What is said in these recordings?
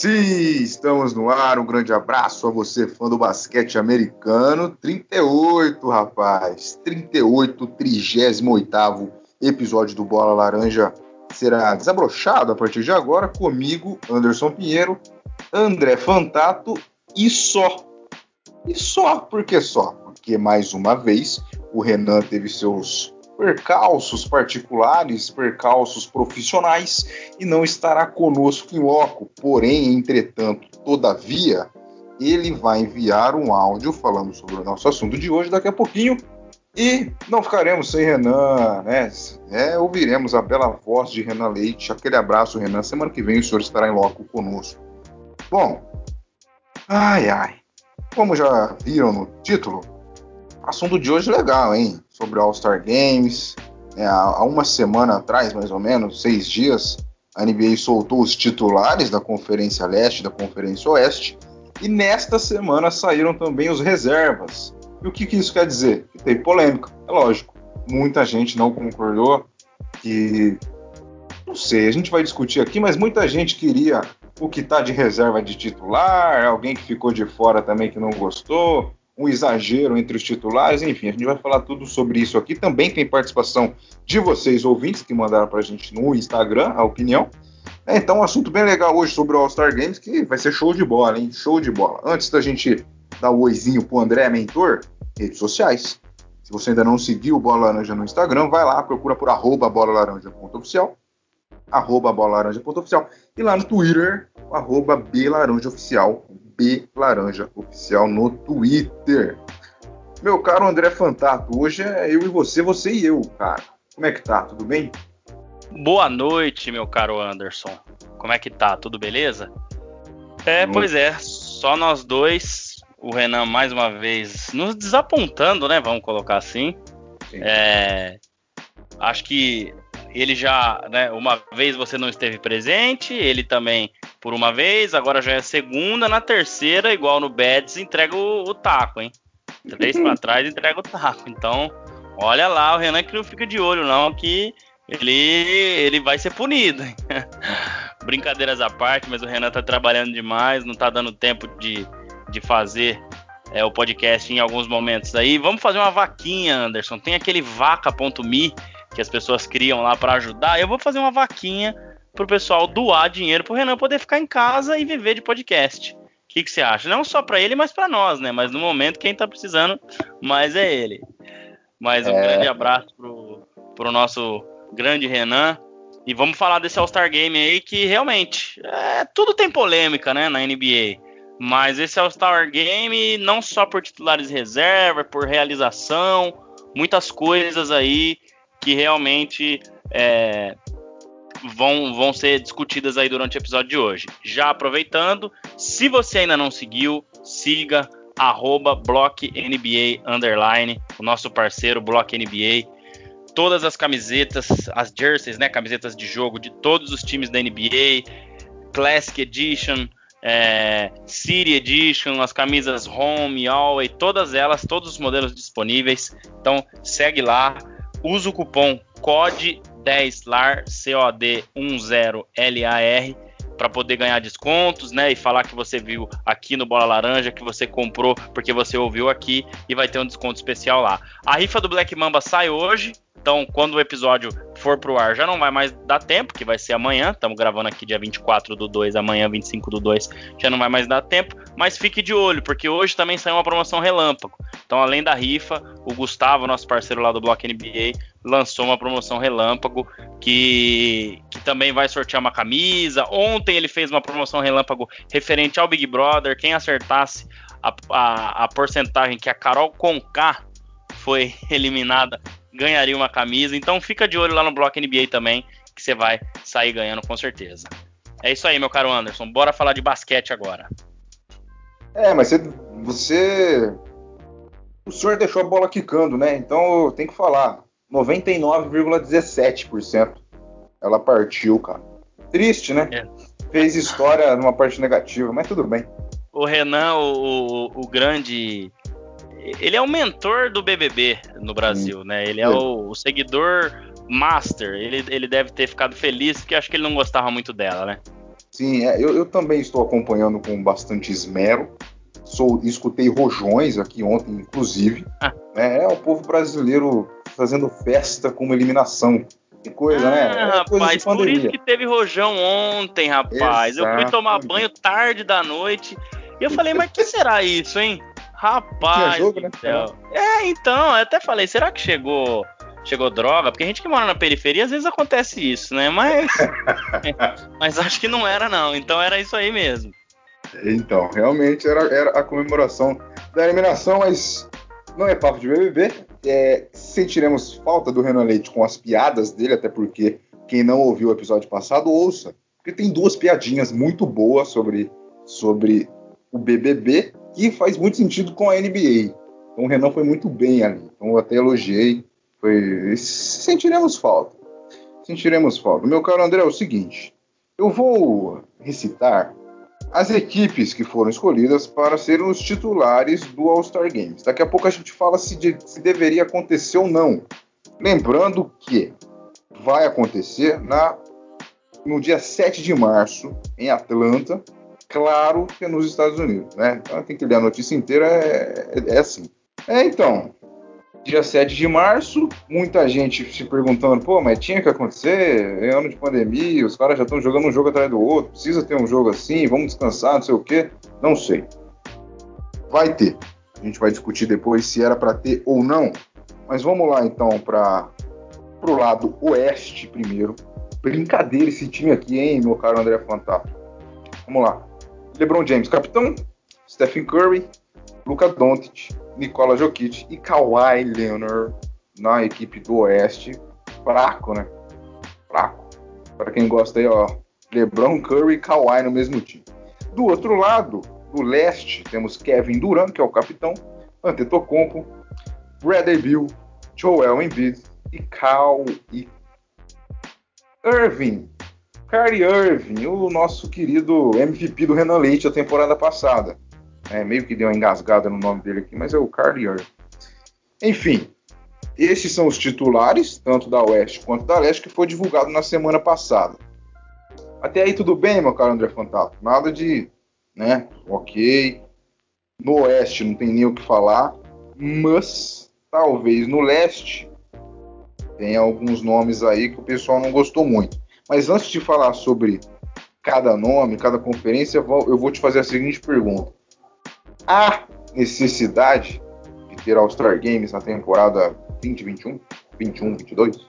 Sim, estamos no ar. Um grande abraço a você, fã do basquete americano. 38, rapaz. 38, 38 episódio do Bola Laranja será desabrochado a partir de agora comigo, Anderson Pinheiro, André Fantato e só. E só, por que só? Porque mais uma vez o Renan teve seus percalços particulares, percalços profissionais e não estará conosco em loco. Porém, entretanto, todavia, ele vai enviar um áudio falando sobre o nosso assunto de hoje daqui a pouquinho. E não ficaremos sem Renan, né? É, ouviremos a bela voz de Renan Leite. Aquele abraço, Renan. Semana que vem o senhor estará em loco conosco. Bom, ai ai. Como já viram no título, assunto de hoje legal, hein? Sobre All-Star Games. É, há uma semana atrás, mais ou menos, seis dias, a NBA soltou os titulares da Conferência Leste e da Conferência Oeste. E nesta semana saíram também os reservas. E o que, que isso quer dizer? Que tem polêmica, é lógico. Muita gente não concordou que. Não sei, a gente vai discutir aqui, mas muita gente queria o que está de reserva de titular, alguém que ficou de fora também que não gostou um exagero entre os titulares, enfim, a gente vai falar tudo sobre isso aqui. Também tem participação de vocês, ouvintes, que mandaram para a gente no Instagram a opinião. É, então, um assunto bem legal hoje sobre o All-Star Games, que vai ser show de bola, hein? Show de bola. Antes da gente dar o oizinho pro André Mentor, redes sociais. Se você ainda não seguiu o Bola Laranja no Instagram, vai lá, procura por arroba bolalaranja.oficial, arroba bolalaranja.oficial, e lá no Twitter, arroba belaranjaoficial, B Laranja Oficial no Twitter. Meu caro André Fantato, hoje é eu e você, você e eu, cara. Como é que tá? Tudo bem? Boa noite, meu caro Anderson. Como é que tá? Tudo beleza? É, pois é, só nós dois. O Renan mais uma vez nos desapontando, né? Vamos colocar assim. É, acho que ele já, né, uma vez você não esteve presente, ele também por uma vez, agora já é a segunda, na terceira, igual no Beds, entrega o, o taco, hein? Três para trás, entrega o taco. Então, olha lá, o Renan que não fica de olho, não, que ele, ele vai ser punido. Brincadeiras à parte, mas o Renan tá trabalhando demais, não tá dando tempo de, de fazer é, o podcast em alguns momentos aí. Vamos fazer uma vaquinha, Anderson. Tem aquele vaca.me que as pessoas criam lá para ajudar. Eu vou fazer uma vaquinha pro pessoal doar dinheiro pro Renan poder ficar em casa e viver de podcast. O que, que você acha? Não só para ele, mas para nós, né? Mas no momento quem tá precisando mais é ele. Mas um é... grande abraço pro, pro nosso grande Renan. E vamos falar desse All-Star Game aí que realmente é, tudo tem polêmica, né, na NBA. Mas esse All-Star Game, não só por titulares de reserva, por realização, muitas coisas aí que realmente é, vão, vão ser discutidas aí durante o episódio de hoje. Já aproveitando, se você ainda não seguiu, siga arroba BlockNBA underline, o nosso parceiro Block NBA. Todas as camisetas, as jerseys, né, camisetas de jogo de todos os times da NBA, Classic Edition, é, City Edition, as camisas Home, Always, todas elas, todos os modelos disponíveis. Então segue lá, usa o cupom COD 10 LAR, COD 10 LAR, para poder ganhar descontos, né? E falar que você viu aqui no Bola Laranja, que você comprou porque você ouviu aqui e vai ter um desconto especial lá. A rifa do Black Mamba sai hoje, então, quando o episódio for pro ar, já não vai mais dar tempo, que vai ser amanhã. Estamos gravando aqui dia 24 do 2, amanhã 25 do 2, já não vai mais dar tempo. Mas fique de olho, porque hoje também saiu uma promoção relâmpago. Então, além da rifa, o Gustavo, nosso parceiro lá do Block NBA, lançou uma promoção relâmpago que, que também vai sortear uma camisa. Ontem ele fez uma promoção relâmpago referente ao Big Brother. Quem acertasse a, a, a porcentagem que a Carol Conká foi eliminada ganharia uma camisa. Então fica de olho lá no Bloco NBA também, que você vai sair ganhando com certeza. É isso aí, meu caro Anderson. Bora falar de basquete agora. É, mas você, você... O senhor deixou a bola quicando, né? Então eu tenho que falar. 99,17% ela partiu, cara. Triste, né? É. Fez história numa parte negativa, mas tudo bem. O Renan, o, o grande ele é o mentor do BBB no Brasil, né? Ele é o, o, seguidor master. Ele, ele deve ter ficado feliz porque acho que ele não gostava muito dela, né? Sim, é, eu, eu, também estou acompanhando com bastante esmero. Sou, escutei rojões aqui ontem, inclusive. Ah. Né, é o povo brasileiro fazendo festa com uma eliminação. Que coisa, né? ah, né? É rapaz, por isso que teve rojão ontem, rapaz. Eu fui tomar banho tarde da noite e eu falei, mas que será isso, hein? Rapaz. Jogo, né? É, então, eu até falei, será que chegou chegou droga? Porque a gente que mora na periferia, às vezes acontece isso, né? Mas mas acho que não era não, então era isso aí mesmo. Então, realmente era, era a comemoração da eliminação, mas não é papo de BBB. É, sentiremos falta do Renan Leite com as piadas dele, até porque quem não ouviu o episódio passado, ouça. Porque tem duas piadinhas muito boas sobre, sobre o BBB que faz muito sentido com a NBA. Então o Renan foi muito bem ali. Então eu até elogiei. Foi... Sentiremos falta. Sentiremos falta. Meu caro André, é o seguinte. Eu vou recitar as equipes que foram escolhidas para serem os titulares do All-Star Games. Daqui a pouco a gente fala se, de, se deveria acontecer ou não. Lembrando que vai acontecer na, no dia 7 de março, em Atlanta, claro que é nos Estados Unidos, né? Então tem que ler a notícia inteira, é, é, é assim. É, então, dia 7 de março, muita gente se perguntando, pô, mas tinha que acontecer, é ano de pandemia, os caras já estão jogando um jogo atrás do outro, precisa ter um jogo assim, vamos descansar, não sei o quê. Não sei. Vai ter. A gente vai discutir depois se era para ter ou não. Mas vamos lá então para o lado oeste primeiro. Brincadeira esse time aqui, hein, meu caro André Fantástico. Vamos lá. LeBron James, capitão, Stephen Curry, Luka Doncic, Nikola Jokic e Kawhi Leonard na equipe do Oeste. Fraco, né? Fraco. Para quem gosta aí, ó, LeBron, Curry e Kawhi no mesmo time. Do outro lado, do leste, temos Kevin Durant, que é o capitão, Antetokounmpo, Bradley Bill, Joel Embiid e Cal e Irving, Kyrie Irving, o nosso querido MVP do Renan Leite a temporada passada. É, meio que deu uma engasgada no nome dele aqui, mas é o Kyrie Irving. Enfim, esses são os titulares, tanto da Oeste quanto da Leste, que foi divulgado na semana passada. Até aí tudo bem, meu caro André Fantato? Nada de, né, ok. No Oeste não tem nem o que falar, mas talvez no Leste tenha alguns nomes aí que o pessoal não gostou muito. Mas antes de falar sobre cada nome, cada conferência, eu vou te fazer a seguinte pergunta: há necessidade de ter All-Star Games na temporada 2021, 21, 22?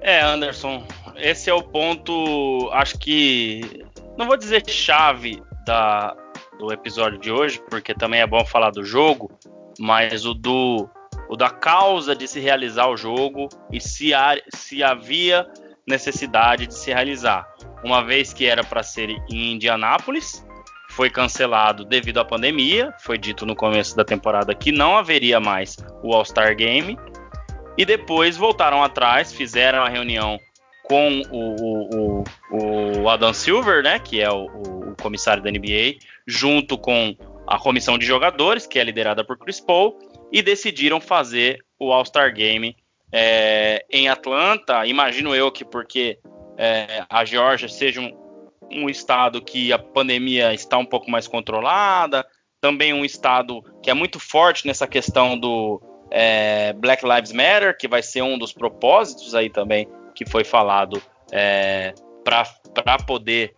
É, Anderson, esse é o ponto, acho que não vou dizer chave da, do episódio de hoje, porque também é bom falar do jogo, mas o do o da causa de se realizar o jogo e se, há, se havia necessidade de se realizar. Uma vez que era para ser em Indianápolis, foi cancelado devido à pandemia. Foi dito no começo da temporada que não haveria mais o All-Star Game. E depois voltaram atrás, fizeram a reunião com o, o, o Adam Silver, né, que é o, o, comissário da NBA, junto com a comissão de jogadores, que é liderada por Chris Paul, e decidiram fazer o All-Star Game é, em Atlanta, imagino eu que porque é, a Geórgia seja um, um estado que a pandemia está um pouco mais controlada, também um estado que é muito forte nessa questão do é, Black Lives Matter, que vai ser um dos propósitos aí também que foi falado é, para poder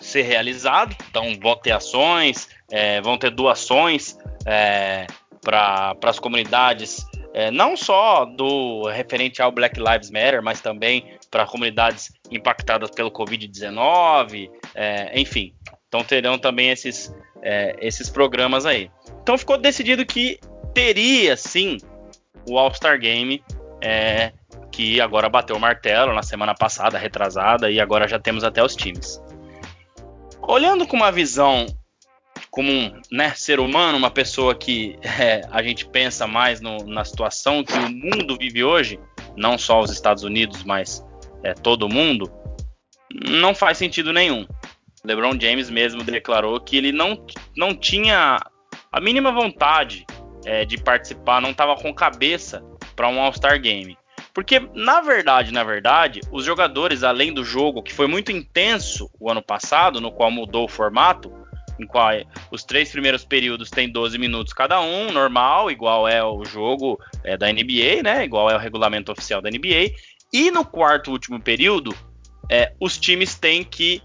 ser realizado. Então vão ter ações, é, vão ter doações é, para as comunidades é, não só do referente ao Black Lives Matter, mas também para comunidades impactadas pelo Covid-19, é, enfim. Então terão também esses, é, esses programas aí. Então ficou decidido que teria sim o All-Star Game, é, que agora bateu o martelo na semana passada, retrasada, e agora já temos até os times. Olhando com uma visão como um né, ser humano, uma pessoa que é, a gente pensa mais no, na situação que o mundo vive hoje, não só os Estados Unidos, mas é, todo mundo, não faz sentido nenhum. LeBron James mesmo declarou que ele não, não tinha a mínima vontade é, de participar, não estava com cabeça para um All-Star Game. Porque, na verdade, na verdade, os jogadores, além do jogo, que foi muito intenso o ano passado, no qual mudou o formato, em qual os três primeiros períodos tem 12 minutos cada um, normal, igual é o jogo é, da NBA, né? Igual é o regulamento oficial da NBA. E no quarto último período, é, os times têm que.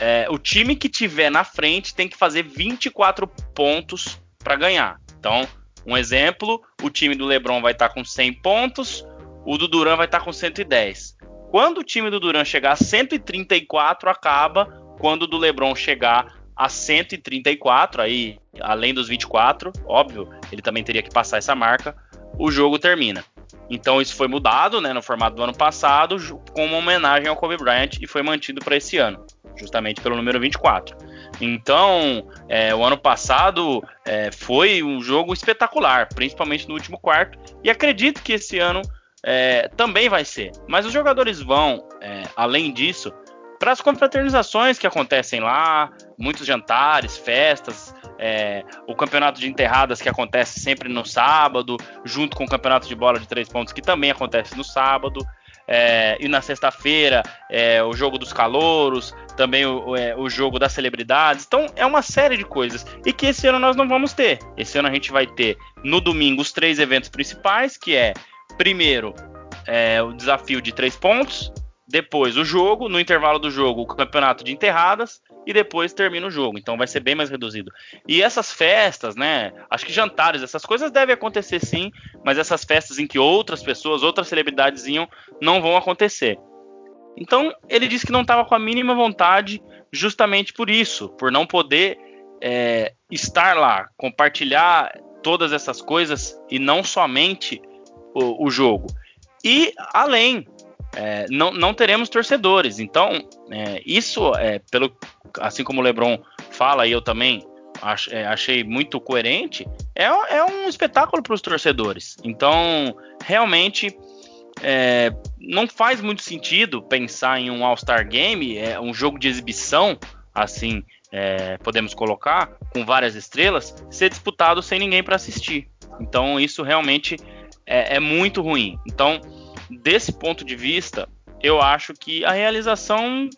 É, o time que tiver na frente tem que fazer 24 pontos para ganhar. Então, um exemplo: o time do LeBron vai estar tá com 100 pontos, o do Duran vai estar tá com 110. Quando o time do Duran chegar a 134, acaba. Quando o do LeBron chegar a 134, aí além dos 24, óbvio, ele também teria que passar essa marca, o jogo termina. Então isso foi mudado, né, no formato do ano passado, com uma homenagem ao Kobe Bryant e foi mantido para esse ano, justamente pelo número 24. Então, é, o ano passado é, foi um jogo espetacular, principalmente no último quarto, e acredito que esse ano é, também vai ser. Mas os jogadores vão, é, além disso, para as confraternizações que acontecem lá, muitos jantares, festas, é, o campeonato de enterradas que acontece sempre no sábado, junto com o campeonato de bola de três pontos que também acontece no sábado. É, e na sexta-feira é, o jogo dos calouros, também o, é, o, jogo das celebridades. Então é uma série de coisas e que esse ano nós não vamos ter. Esse ano a gente vai ter no domingo os três eventos principais, que é primeiro é, o desafio de três pontos, depois o jogo, no intervalo do jogo, o campeonato de enterradas e depois termina o jogo. Então vai ser bem mais reduzido. E essas festas, né? Acho que jantares, essas coisas devem acontecer sim, mas essas festas em que outras pessoas, outras celebridades iam, não vão acontecer. Então ele disse que não estava com a mínima vontade, justamente por isso, por não poder é, estar lá, compartilhar todas essas coisas e não somente o, o jogo. E além, é, não, não teremos torcedores. Então, é, isso, é, pelo, assim como o Lebron fala, e eu também ach, é, achei muito coerente, é, é um espetáculo para os torcedores. Então, realmente, é, não faz muito sentido pensar em um All-Star Game, é um jogo de exibição, assim é, podemos colocar, com várias estrelas, ser disputado sem ninguém para assistir. Então, isso realmente é, é muito ruim. Então, desse ponto de vista, eu acho que a realização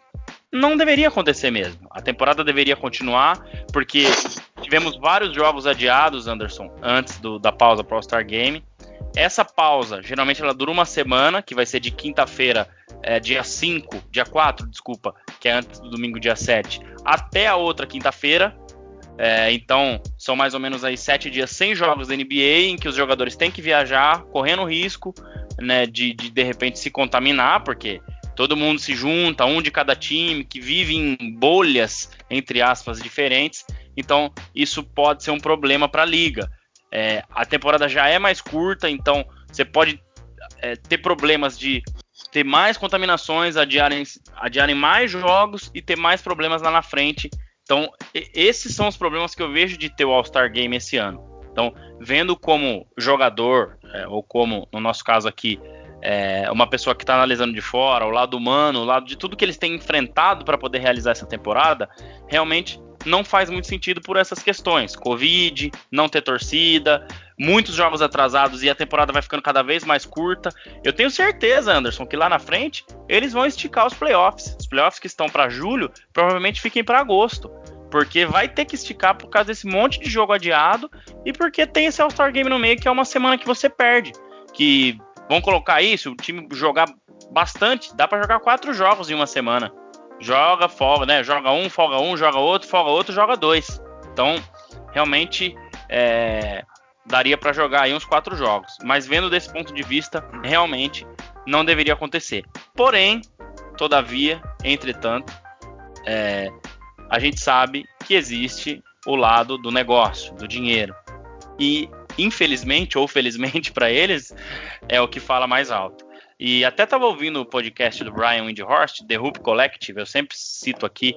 não deveria acontecer mesmo. A temporada deveria continuar, porque tivemos vários jogos adiados, Anderson, antes do, da pausa para o All-Star Game. Essa pausa, geralmente ela dura uma semana, que vai ser de quinta-feira, é, dia 5, dia 4, desculpa, que é antes do domingo, dia 7, até a outra quinta-feira. É, então, são mais ou menos aí sete dias sem jogos da NBA, em que os jogadores têm que viajar, correndo risco né, de, de de repente se contaminar, porque todo mundo se junta, um de cada time, que vive em bolhas, entre aspas, diferentes. Então, isso pode ser um problema para a liga. É, a temporada já é mais curta, então você pode é, ter problemas de ter mais contaminações, adiarem, adiarem mais jogos e ter mais problemas lá na frente. Então, esses são os problemas que eu vejo de ter o All-Star Game esse ano. Então, vendo como jogador, é, ou como, no nosso caso aqui, é, uma pessoa que está analisando de fora, o lado humano, o lado de tudo que eles têm enfrentado para poder realizar essa temporada, realmente não faz muito sentido por essas questões. Covid, não ter torcida, muitos jogos atrasados e a temporada vai ficando cada vez mais curta. Eu tenho certeza, Anderson, que lá na frente eles vão esticar os playoffs. Os playoffs que estão para julho provavelmente fiquem para agosto. Porque vai ter que esticar por causa desse monte de jogo adiado e porque tem esse All-Star Game no meio que é uma semana que você perde. Que vão colocar isso, o time jogar bastante, dá para jogar quatro jogos em uma semana. Joga, folga, né? Joga um, folga um, joga outro, folga outro, joga dois. Então, realmente, é, daria para jogar aí uns quatro jogos. Mas vendo desse ponto de vista, realmente não deveria acontecer. Porém, todavia, entretanto, é, a gente sabe que existe o lado do negócio, do dinheiro. E infelizmente ou felizmente para eles é o que fala mais alto. E até estava ouvindo o podcast do Brian Windhorst, The Hoop Collective. Eu sempre cito aqui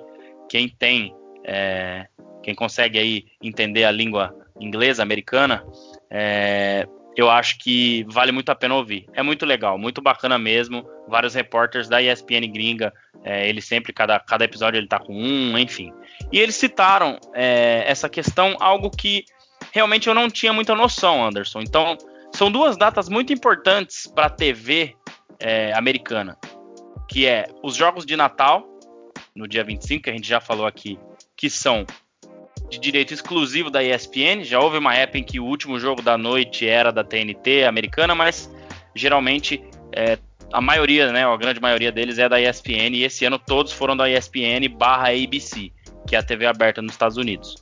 quem tem, é, quem consegue aí entender a língua inglesa americana. É, eu acho que vale muito a pena ouvir. É muito legal, muito bacana mesmo. Vários repórteres da ESPN gringa, é, ele sempre, cada, cada episódio ele tá com um, enfim. E eles citaram é, essa questão, algo que realmente eu não tinha muita noção, Anderson. Então, são duas datas muito importantes para a TV é, americana, que é os jogos de Natal, no dia 25, que a gente já falou aqui, que são de direito exclusivo da ESPN. Já houve uma época em que o último jogo da noite era da TNT americana, mas geralmente é, a maioria, né, a grande maioria deles é da ESPN e esse ano todos foram da ESPN barra ABC, que é a TV aberta nos Estados Unidos.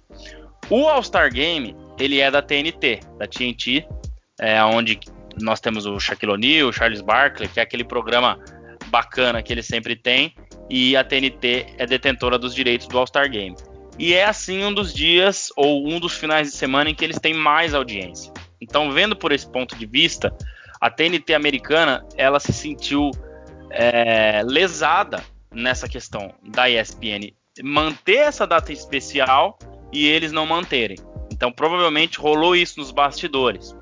O All-Star Game, ele é da TNT, da TNT, é, onde nós temos o Shaquille O'Neal, o Charles Barkley, que é aquele programa bacana que ele sempre tem, e a TNT é detentora dos direitos do All-Star Game. E é assim um dos dias ou um dos finais de semana em que eles têm mais audiência. Então, vendo por esse ponto de vista, a TNT americana ela se sentiu é, lesada nessa questão da ESPN manter essa data especial e eles não manterem. Então, provavelmente rolou isso nos bastidores.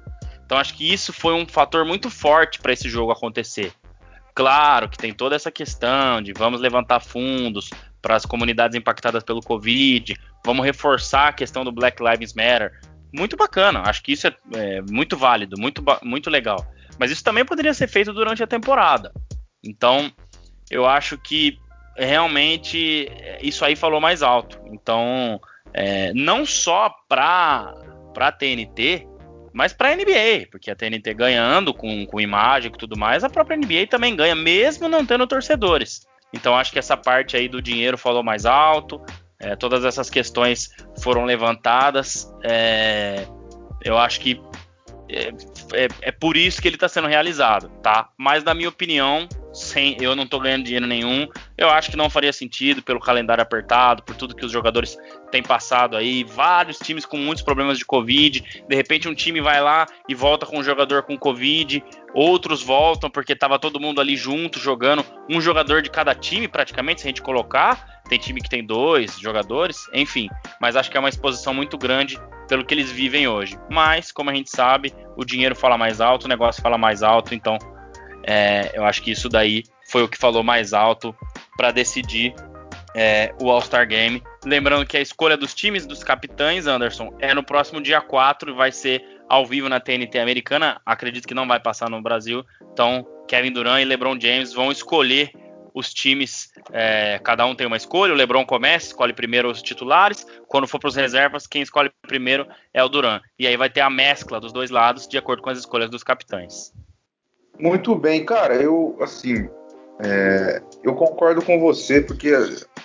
Então, acho que isso foi um fator muito forte para esse jogo acontecer. Claro que tem toda essa questão de vamos levantar fundos para as comunidades impactadas pelo Covid, vamos reforçar a questão do Black Lives Matter. Muito bacana, acho que isso é, é muito válido, muito, muito legal. Mas isso também poderia ser feito durante a temporada. Então, eu acho que realmente isso aí falou mais alto. Então, é, não só para a TNT, mas para a NBA, porque a TNT ganhando com, com imagem e tudo mais, a própria NBA também ganha, mesmo não tendo torcedores. Então, acho que essa parte aí do dinheiro falou mais alto. É, todas essas questões foram levantadas. É, eu acho que é, é, é, por isso que ele está sendo realizado, tá? Mas na minha opinião, sem eu não estou ganhando dinheiro nenhum, eu acho que não faria sentido pelo calendário apertado, por tudo que os jogadores têm passado aí, vários times com muitos problemas de Covid, de repente um time vai lá e volta com um jogador com Covid, outros voltam porque estava todo mundo ali junto jogando, um jogador de cada time praticamente, se a gente colocar, tem time que tem dois jogadores, enfim, mas acho que é uma exposição muito grande pelo que eles vivem hoje. Mas, como a gente sabe, o dinheiro fala mais alto, o negócio fala mais alto, então é, eu acho que isso daí foi o que falou mais alto para decidir é, o All-Star Game. Lembrando que a escolha dos times dos capitães, Anderson, é no próximo dia 4 e vai ser ao vivo na TNT americana. Acredito que não vai passar no Brasil. Então, Kevin Durant e LeBron James vão escolher os times, é, cada um tem uma escolha. O LeBron começa, escolhe primeiro os titulares. Quando for para os reservas, quem escolhe primeiro é o Duran. E aí vai ter a mescla dos dois lados de acordo com as escolhas dos capitães. Muito bem, cara. Eu assim, é, eu concordo com você porque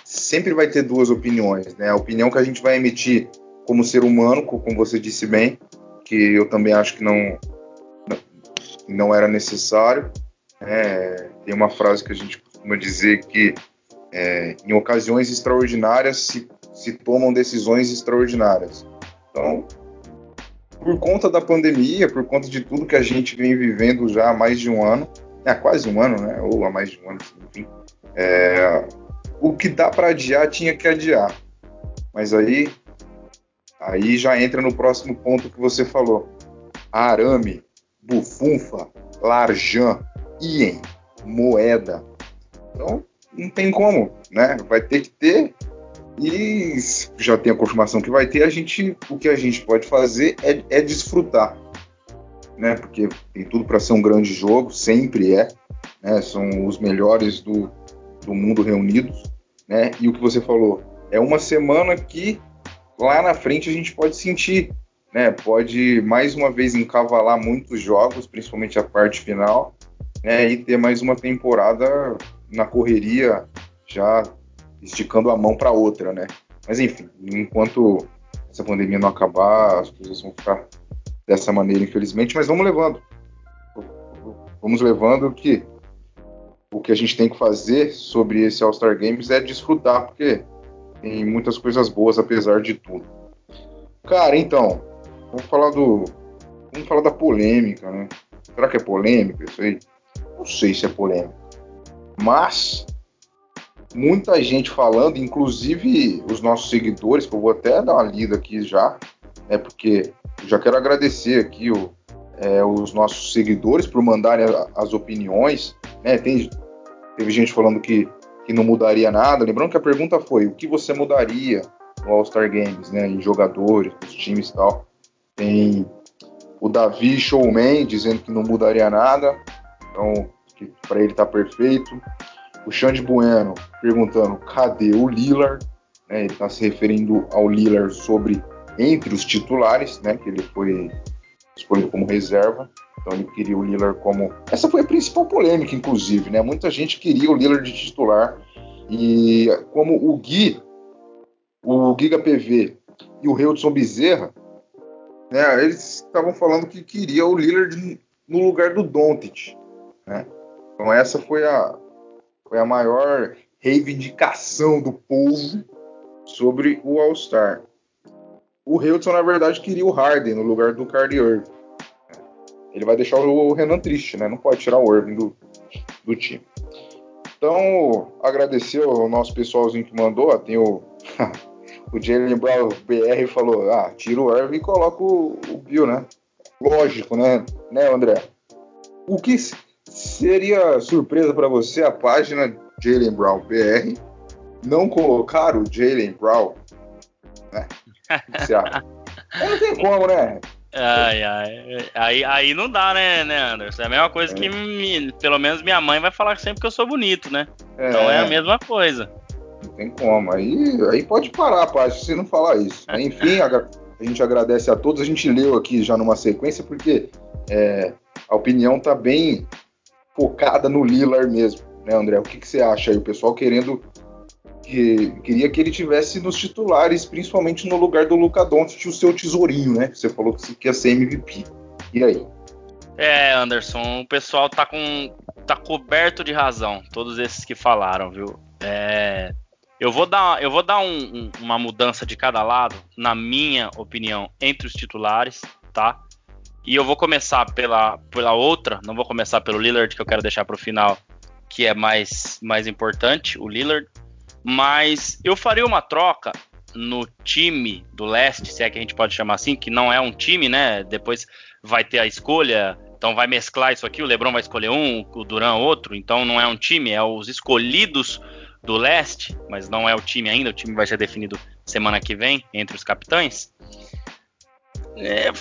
sempre vai ter duas opiniões, né? A opinião que a gente vai emitir como ser humano, como você disse bem, que eu também acho que não não era necessário. É, tem uma frase que a gente costuma dizer que é, em ocasiões extraordinárias se, se tomam decisões extraordinárias. Então, por conta da pandemia, por conta de tudo que a gente vem vivendo já há mais de um ano, há quase um ano, né? Ou há mais de um ano, enfim. É, o que dá para adiar tinha que adiar. Mas aí, aí já entra no próximo ponto que você falou. Arame, bufunfa, larjan, ien, moeda, então, não tem como, né? Vai ter que ter. E já tem a confirmação que vai ter, a gente, o que a gente pode fazer é, é desfrutar, né? Porque tem tudo para ser um grande jogo, sempre é, né? São os melhores do, do mundo reunidos, né? E o que você falou, é uma semana que lá na frente a gente pode sentir, né? Pode mais uma vez encavalar muitos jogos, principalmente a parte final, né? E ter mais uma temporada na correria, já esticando a mão para outra, né? Mas enfim, enquanto essa pandemia não acabar, as coisas vão ficar dessa maneira, infelizmente, mas vamos levando. Vamos levando que o que a gente tem que fazer sobre esse All-Star Games é desfrutar, porque tem muitas coisas boas apesar de tudo. Cara, então, vamos falar do. Vamos falar da polêmica, né? Será que é polêmica isso aí? Não sei se é polêmica. Mas muita gente falando, inclusive os nossos seguidores, que eu vou até dar uma lida aqui já, é porque já quero agradecer aqui o, é, os nossos seguidores por mandarem as opiniões. Né? Tem, teve gente falando que, que não mudaria nada. Lembrando que a pergunta foi: o que você mudaria no All-Star Games, né? Em jogadores, nos times e tal. Tem o Davi Showman dizendo que não mudaria nada. Então, para ele tá perfeito. O Xande Bueno perguntando cadê o Lillard? Né, ele está se referindo ao Lillard sobre entre os titulares, né, que ele foi escolhido como reserva. Então ele queria o Lillard como. Essa foi a principal polêmica, inclusive, né? Muita gente queria o Lillard de titular. E como o Gui, o Giga PV e o Hildson Bezerra, né, eles estavam falando que queria o Lillard no lugar do Doncic, né? Então essa foi a, foi a maior reivindicação do povo sobre o All-Star. O Hilton, na verdade, queria o Harden no lugar do Kyrie Irving. Ele vai deixar o Renan triste, né? Não pode tirar o Irving do, do time. Então, agradecer ao nosso pessoalzinho que mandou. Tem o, o Jalen Brown BR falou: ah, tira o Irving e coloca o, o Bill, né? Lógico, né, né, André? O que seria surpresa para você a página Jalen Brown BR não colocar o Jalen Brown? Né? Você acha? não tem como, né? Ai, ai. Aí, aí não dá, né, né, Anderson? É a mesma coisa é. que, me, pelo menos, minha mãe vai falar sempre que eu sou bonito, né? É. Então é a mesma coisa. Não tem como. Aí, aí pode parar, pai, se não falar isso. Enfim, a, a, gente agradece a todos. A gente leu aqui já numa sequência, porque é, a opinião tá bem focada no Lillard mesmo, né, André? O que, que você acha aí? O pessoal querendo que queria que ele tivesse nos titulares, principalmente no lugar do Luca Doncic, o seu tesourinho, né? Você falou que ia ser MVP. E aí? É, Anderson, o pessoal tá com tá coberto de razão, todos esses que falaram, viu? É, eu vou dar, eu vou dar um, um, uma mudança de cada lado, na minha opinião, entre os titulares, tá? E eu vou começar pela, pela outra, não vou começar pelo Lillard, que eu quero deixar para o final, que é mais, mais importante, o Lillard. Mas eu faria uma troca no time do leste, se é que a gente pode chamar assim, que não é um time, né? Depois vai ter a escolha, então vai mesclar isso aqui, o LeBron vai escolher um, o Duran outro, então não é um time, é os escolhidos do leste, mas não é o time ainda, o time vai ser definido semana que vem entre os capitães. É,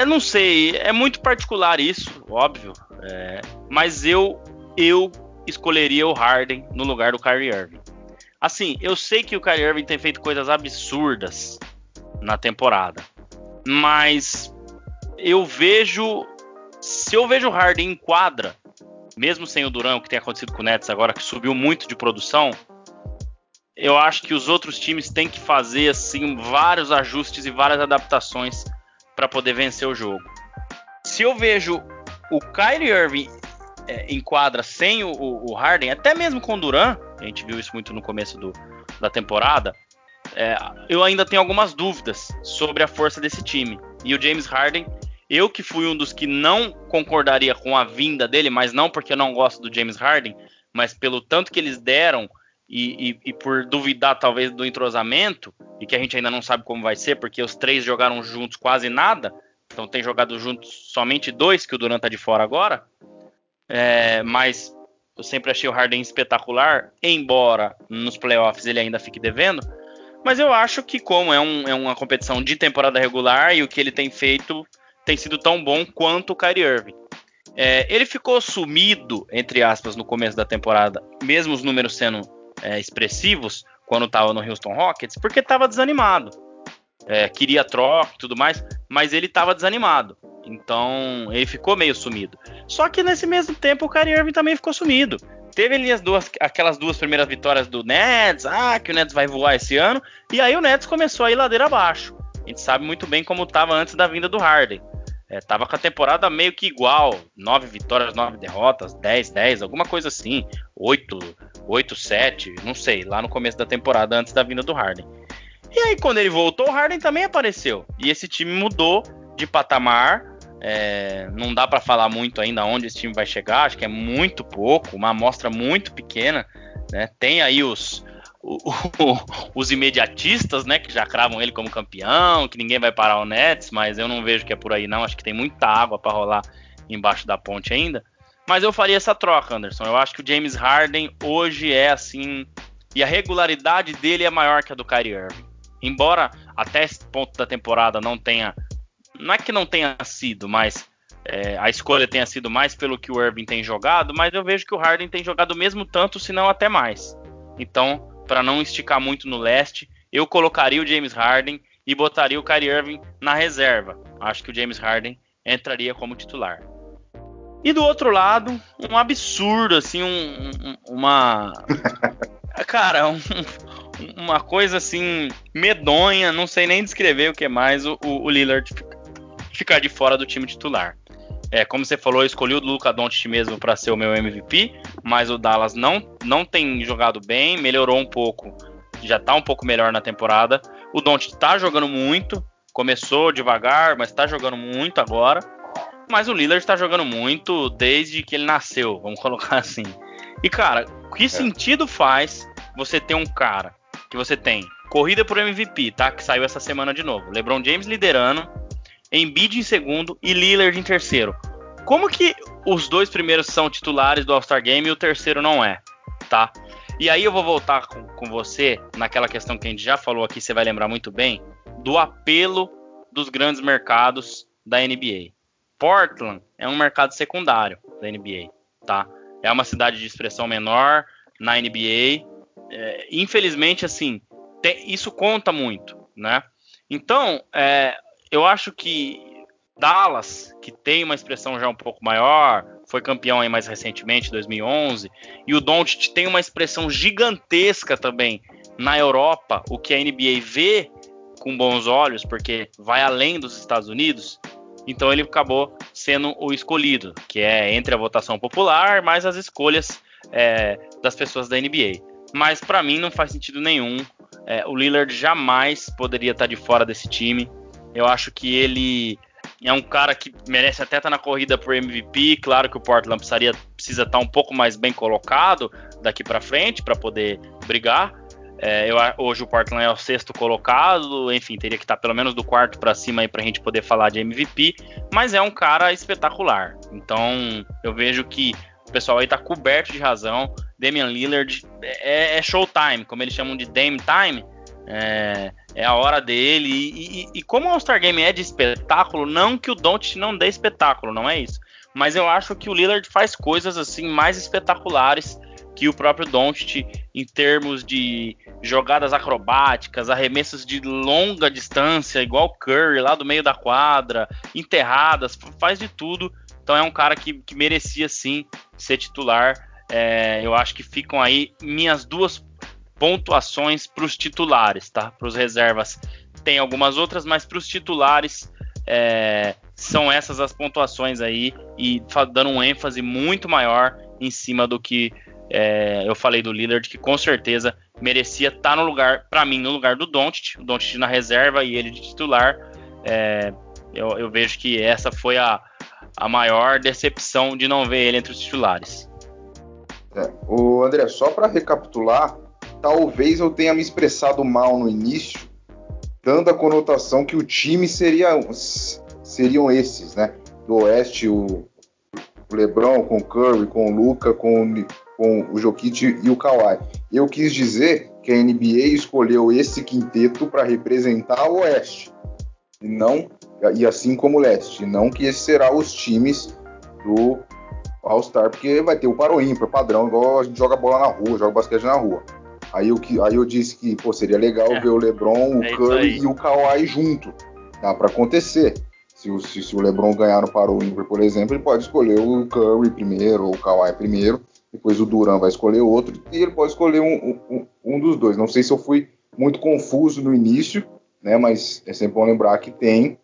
é não sei, é muito particular isso, óbvio, é, mas eu eu escolheria o Harden no lugar do Kyrie Irving. Assim, eu sei que o Kyrie Irving tem feito coisas absurdas na temporada, mas eu vejo. Se eu vejo o Harden em quadra, mesmo sem o Durão, que tem acontecido com o Nets agora, que subiu muito de produção, eu acho que os outros times têm que fazer assim vários ajustes e várias adaptações para poder vencer o jogo. Se eu vejo o Kyrie Irving é, em quadra sem o, o, Harden, até mesmo com o Duran, a gente viu isso muito no começo do, da temporada, é, eu ainda tenho algumas dúvidas sobre a força desse time. E o James Harden, eu que fui um dos que não concordaria com a vinda dele, mas não porque eu não gosto do James Harden, mas pelo tanto que eles deram e, e, e, por duvidar talvez do entrosamento, e que a gente ainda não sabe como vai ser, porque os três jogaram juntos quase nada, então tem jogado juntos somente dois, que o Durant tá de fora agora. É, mas eu sempre achei o Harden espetacular, embora nos playoffs ele ainda fique devendo. Mas eu acho que, como é, um, é uma competição de temporada regular e o que ele tem feito tem sido tão bom quanto o Kyrie Irving. É, ele ficou sumido, entre aspas, no começo da temporada, mesmo os números sendo é, expressivos, quando estava no Houston Rockets, porque estava desanimado. É, queria troca e tudo mais, mas ele estava desanimado. Então ele ficou meio sumido. Só que nesse mesmo tempo o Kyrie Irving também ficou sumido. Teve ali as duas, aquelas duas primeiras vitórias do Nets, ah, que o Nets vai voar esse ano, e aí o Nets começou a ir ladeira abaixo. A gente sabe muito bem como estava antes da vinda do Harden. É, tava com a temporada meio que igual, nove vitórias, nove derrotas, 10, 10, alguma coisa assim, 8, 8, 7, não sei, lá no começo da temporada antes da vinda do Harden. E aí quando ele voltou, o Harden também apareceu. E esse time mudou de patamar, é, não dá para falar muito ainda onde esse time vai chegar, acho que é muito pouco, uma amostra muito pequena. Né? Tem aí os, o, o, os imediatistas, né, que já cravam ele como campeão, que ninguém vai parar o Nets, mas eu não vejo que é por aí não, acho que tem muita água para rolar embaixo da ponte ainda. Mas eu faria essa troca, Anderson. Eu acho que o James Harden hoje é assim, e a regularidade dele é maior que a do Kyrie Irving. Embora até esse ponto da temporada não tenha não é que não tenha sido, mas é, a escolha tenha sido mais pelo que o Irving tem jogado, mas eu vejo que o Harden tem jogado mesmo tanto, se não até mais. Então, para não esticar muito no leste, eu colocaria o James Harden e botaria o Kyrie Irving na reserva. Acho que o James Harden entraria como titular. E do outro lado, um absurdo, assim, um, um, uma. Cara, um, uma coisa assim, medonha, não sei nem descrever o que é mais o, o Lillard ficar de fora do time titular. É, como você falou, eu escolhi o Luca Doncic mesmo para ser o meu MVP, mas o Dallas não, não tem jogado bem, melhorou um pouco, já tá um pouco melhor na temporada. O Doncic tá jogando muito, começou devagar, mas tá jogando muito agora. Mas o Lillard está jogando muito desde que ele nasceu, vamos colocar assim. E cara, que é. sentido faz você ter um cara que você tem corrida por MVP, tá? Que saiu essa semana de novo. LeBron James liderando, Embiid em segundo e Lillard em terceiro. Como que os dois primeiros são titulares do All-Star Game e o terceiro não é, tá? E aí eu vou voltar com, com você naquela questão que a gente já falou aqui, você vai lembrar muito bem, do apelo dos grandes mercados da NBA. Portland é um mercado secundário da NBA, tá? É uma cidade de expressão menor na NBA. É, infelizmente, assim, isso conta muito, né? Então, é, eu acho que Dallas, que tem uma expressão já um pouco maior, foi campeão aí mais recentemente, 2011, e o Doncic tem uma expressão gigantesca também na Europa, o que a NBA vê com bons olhos, porque vai além dos Estados Unidos. Então ele acabou sendo o escolhido, que é entre a votação popular mais as escolhas é, das pessoas da NBA. Mas para mim não faz sentido nenhum. É, o Lillard jamais poderia estar de fora desse time. Eu acho que ele é um cara que merece até estar na corrida por MVP. Claro que o Portland precisaria, precisa estar um pouco mais bem colocado daqui para frente para poder brigar. É, eu, hoje o Portland é o sexto colocado, enfim, teria que estar pelo menos do quarto para cima aí para a gente poder falar de MVP, mas é um cara espetacular. Então eu vejo que o pessoal aí está coberto de razão. Damian Lillard é, é showtime, como eles chamam de Dame Time. É, é a hora dele. E, e, e como o All-Star Game é de espetáculo, não que o Don't não dê espetáculo, não é isso. Mas eu acho que o Lillard faz coisas assim mais espetaculares que o próprio Doncic em termos de jogadas acrobáticas, arremessos de longa distância, igual Curry lá do meio da quadra, enterradas, faz de tudo. Então é um cara que, que merecia sim ser titular. É, eu acho que ficam aí minhas duas pontuações para os titulares, tá? Para os reservas tem algumas outras, mas para os titulares é, são essas as pontuações aí e dando um ênfase muito maior em cima do que é, eu falei do Lillard que com certeza merecia estar tá no lugar, para mim, no lugar do Doncic, o Doncic na reserva e ele de titular. É, eu, eu, vejo que essa foi a, a maior decepção de não ver ele entre os titulares. É, o André, só para recapitular, talvez eu tenha me expressado mal no início, dando a conotação que o time seria seriam esses, né? Do Oeste, o LeBron com o Curry, com o Luca, com com o Jokic e o Kawhi. Eu quis dizer que a NBA escolheu esse quinteto para representar o Oeste, e não e assim como o Leste, não que esse será os times do All-Star, porque vai ter o ímpar, padrão, igual a gente joga bola na rua, joga basquete na rua. Aí eu, aí eu disse que pô, seria legal é. ver o LeBron, o é Curry e o Kawhi junto. Dá para acontecer. Se o, se, se o LeBron ganhar no paro ímpar, por exemplo, ele pode escolher o Curry primeiro ou o Kawhi primeiro depois o Duran vai escolher outro, e ele pode escolher um, um, um, dos dois. Não sei se eu fui muito confuso no início, né, mas é sempre bom lembrar que tem,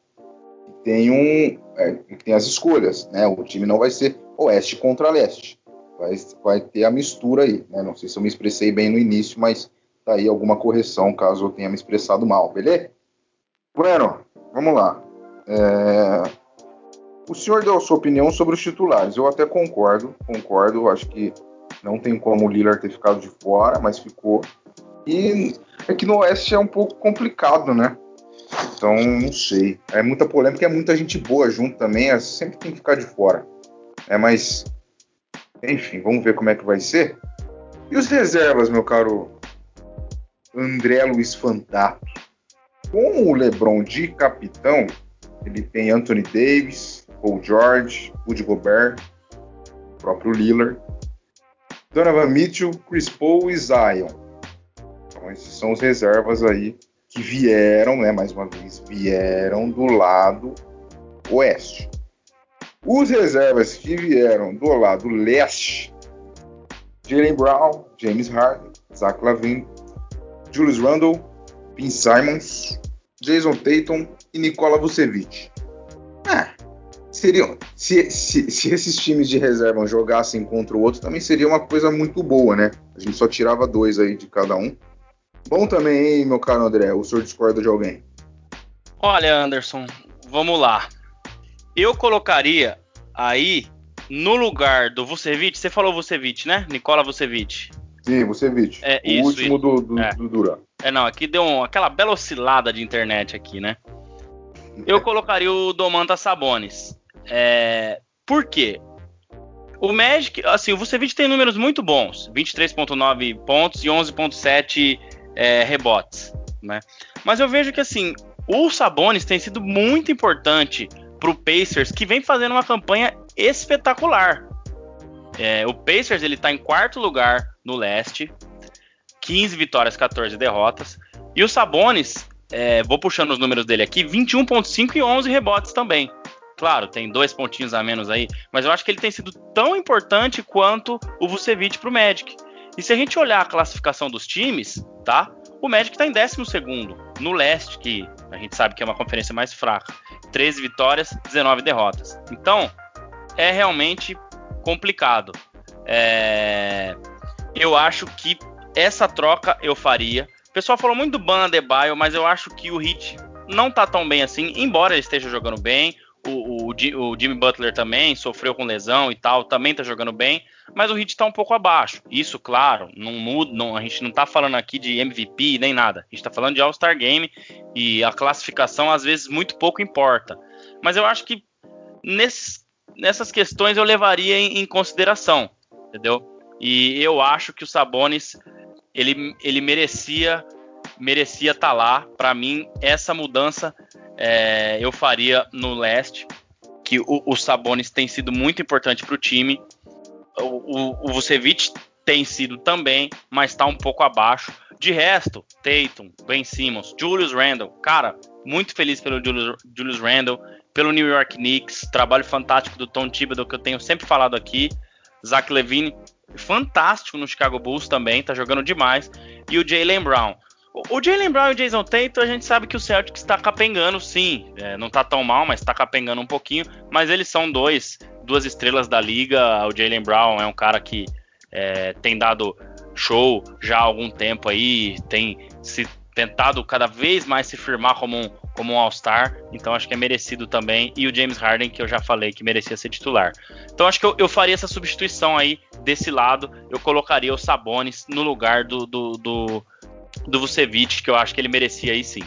tem, um, é, tem as escolhas. Né, o time não vai ser oeste contra leste. Vai, vai ter a mistura aí. Né, não sei se eu me expressei bem no início, mas tá aí alguma correção caso eu tenha me expressado mal, beleza? Bueno, vamos lá. É, o senhor deu a sua opinião sobre os titulares. Eu até concordo, concordo. Acho que não tem como o Lillard ter ficado de fora, mas ficou. E é que no Oeste é um pouco complicado, né? Então, não sei. É muita polêmica, é muita gente boa junto também. É, sempre tem que ficar de fora. É, mas. Enfim, vamos ver como é que vai ser. E os reservas, meu caro André Luiz Fantato? Com o LeBron de capitão, ele tem Anthony Davis, Paul George, Woody Gobert, próprio Lillard, Donovan Mitchell, Chris Paul e Zion. Então esses são os reservas aí que vieram, né, mais uma vez, vieram do lado oeste. Os reservas que vieram do lado leste, Jalen Brown, James Harden, Zach Lavine, Julius Randle, Ben Simons, Jason Tatum e Nikola Vucevic. Ah, seriam, se, se, se, esses times de reserva jogassem contra o outro, também seria uma coisa muito boa, né? A gente só tirava dois aí de cada um. Bom também, hein, meu caro André? O senhor discorda de alguém? Olha, Anderson, vamos lá. Eu colocaria aí no lugar do Vucevic, você falou Vucevic, né? Nicola Vucevic. Sim, Vucevic. É, o isso, último isso. do, do, É. do Duran. É, não, aqui deu um- aquela bela oscilada de internet aqui, né? Eu colocaria o Domantas Sabonis. É, por quê? O Magic, assim, o Vucevic tem números muito bons, 23.9 pontos e 11.7 é, rebotes, né? Mas eu vejo que assim, o Sabonis tem sido muito importante pro Pacers, que vem fazendo uma campanha espetacular. É, o Pacers ele tá em quarto lugar no leste, 15 vitórias, 14 derrotas. E o Sabonis, é, vou puxando os números dele aqui, 21.5 e 11 rebotes também. Claro, tem dois pontinhos a menos aí, mas eu acho que ele tem sido tão importante quanto o Vucevic pro Magic. E se a gente olhar a classificação dos times, tá? O Magic tá em 12 no leste, que a gente sabe que é uma conferência mais fraca. 13 vitórias, 19 derrotas. Então, é realmente complicado. É, Eu acho que essa troca eu faria. Pessoal falou muito do Ban Adebayo, mas eu acho que o Heat não tá tão bem assim, embora ele esteja jogando bem. O, o, o Jimmy Butler também sofreu com lesão e tal, também tá jogando bem, mas o Heat tá um pouco abaixo. Isso, claro, não muda, não- a gente não tá falando aqui de MVP nem nada. A gente tá falando de All-Star Game e a classificação às vezes muito pouco importa. Mas eu acho que nesses- nessas questões eu levaria em, em consideração, entendeu? E eu acho que o Sabonis ele, ele merecia merecia estar lá. Para mim, essa mudança é, eu faria no leste, que o, o Sabonis tem sido muito importante para o time. O, o Vucevic tem sido também, mas está um pouco abaixo. De resto, Tatum, Ben Simmons, Julius Randle, cara, muito feliz pelo Julius, Julius Randle, pelo New York Knicks, trabalho fantástico do Tom Thibodeau que eu tenho sempre falado aqui, Zach Levine, fantástico no Chicago Bulls também, tá jogando demais, e o Jalen Brown. O- Jalen Brown e o Jason Tatum, a gente sabe que o Celtics está capengando, sim. É, não tá tão mal, mas tá capengando um pouquinho. Mas eles são dois, duas estrelas da liga. O Jalen Brown é um cara que é, tem dado show já há algum tempo aí, tem se tentado cada vez mais se firmar como um, como um All-Star. Então acho que é merecido também. E o James Harden, que eu já falei que merecia ser titular. Então acho que eu, eu faria essa substituição aí desse lado. Eu colocaria o Sabonis no lugar do, do, do do Vucevic, que eu acho que ele merecia aí sim.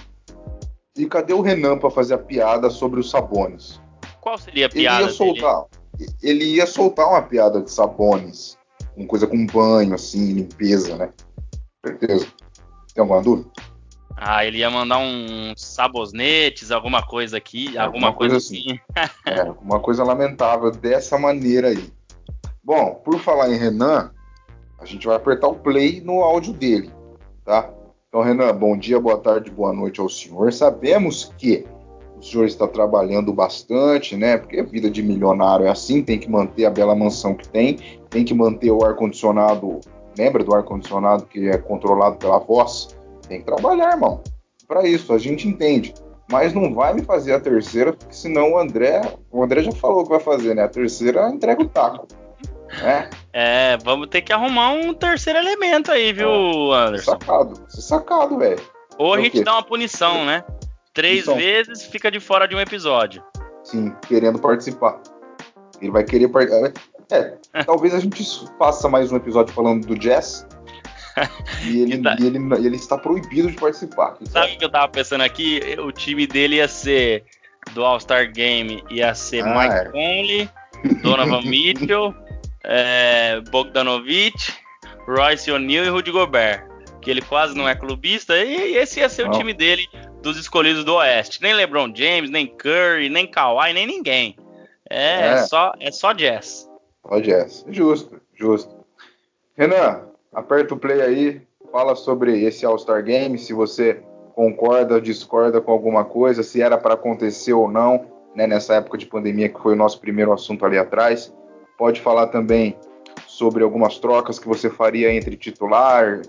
E cadê o Renan para fazer a piada sobre os Sabonis? Qual seria a Ele piada ia dele? soltar, ele ia soltar uma piada de Sabonis, uma coisa com banho, assim, limpeza, né? Certeza. Tem alguma dúvida? Ah, ele ia mandar uns sabosnetes, alguma coisa aqui, É, alguma alguma coisa, coisa assim. É, uma coisa lamentável dessa maneira aí. Bom, por falar em Renan, a gente vai apertar o play no áudio dele, tá? Então, Renan, bom dia, boa tarde, boa noite ao senhor. Sabemos que o senhor está trabalhando bastante, né? Porque vida de milionário é assim, tem que manter a bela mansão que tem, tem que manter o ar-condicionado. Lembra do ar-condicionado que é controlado pela voz? Tem que trabalhar, irmão. Para isso, a gente entende. Mas não vai me fazer a terceira, porque senão o André. O André já falou que vai fazer, né? A terceira entrega o taco. Né? É, vamos ter que arrumar um terceiro elemento aí, viu, Anderson? Sacado. É sacado, velho. Ou a É o gente dá uma punição, né? Três Punição. vezes fica de fora de um episódio. Sim, querendo participar. Ele vai querer participar. É, talvez a gente faça mais um episódio falando do Jazz. E ele, tá- e ele, e ele está proibido de participar. Sabe o que eu tava pensando aqui? O time dele ia ser do All-Star Game, ia ser Ah, Mike é. Conley, Donovan Mitchell, é, Bogdanovic, Royce O'Neal e Rudy Gobert. Que ele quase não é clubista, e esse ia ser o Não. time dele dos escolhidos do Oeste. Nem LeBron James, nem Curry, nem Kawhi, nem ninguém. É, é. só, é só jazz. Só jazz. Justo, justo. Renan, aperta o play aí, fala sobre esse All-Star Game, se você concorda ou discorda com alguma coisa, se era para acontecer ou não, né, nessa época de pandemia que foi o nosso primeiro assunto ali atrás. Pode falar também sobre algumas trocas que você faria entre titular,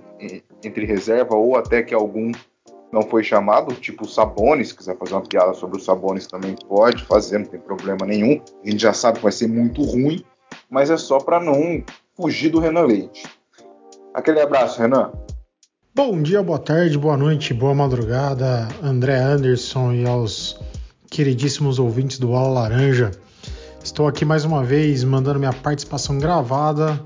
entre reserva ou até que algum não foi chamado, tipo o Sabonis, se quiser fazer uma piada sobre o Sabonis também pode fazer, não tem problema nenhum. A gente já sabe que vai ser muito ruim, mas é só para não fugir do Renan Leite. Aquele abraço, Renan. Bom dia, boa tarde, boa noite, boa madrugada, André Anderson e aos queridíssimos ouvintes do Ala Laranja. Estou aqui mais uma vez mandando minha participação gravada,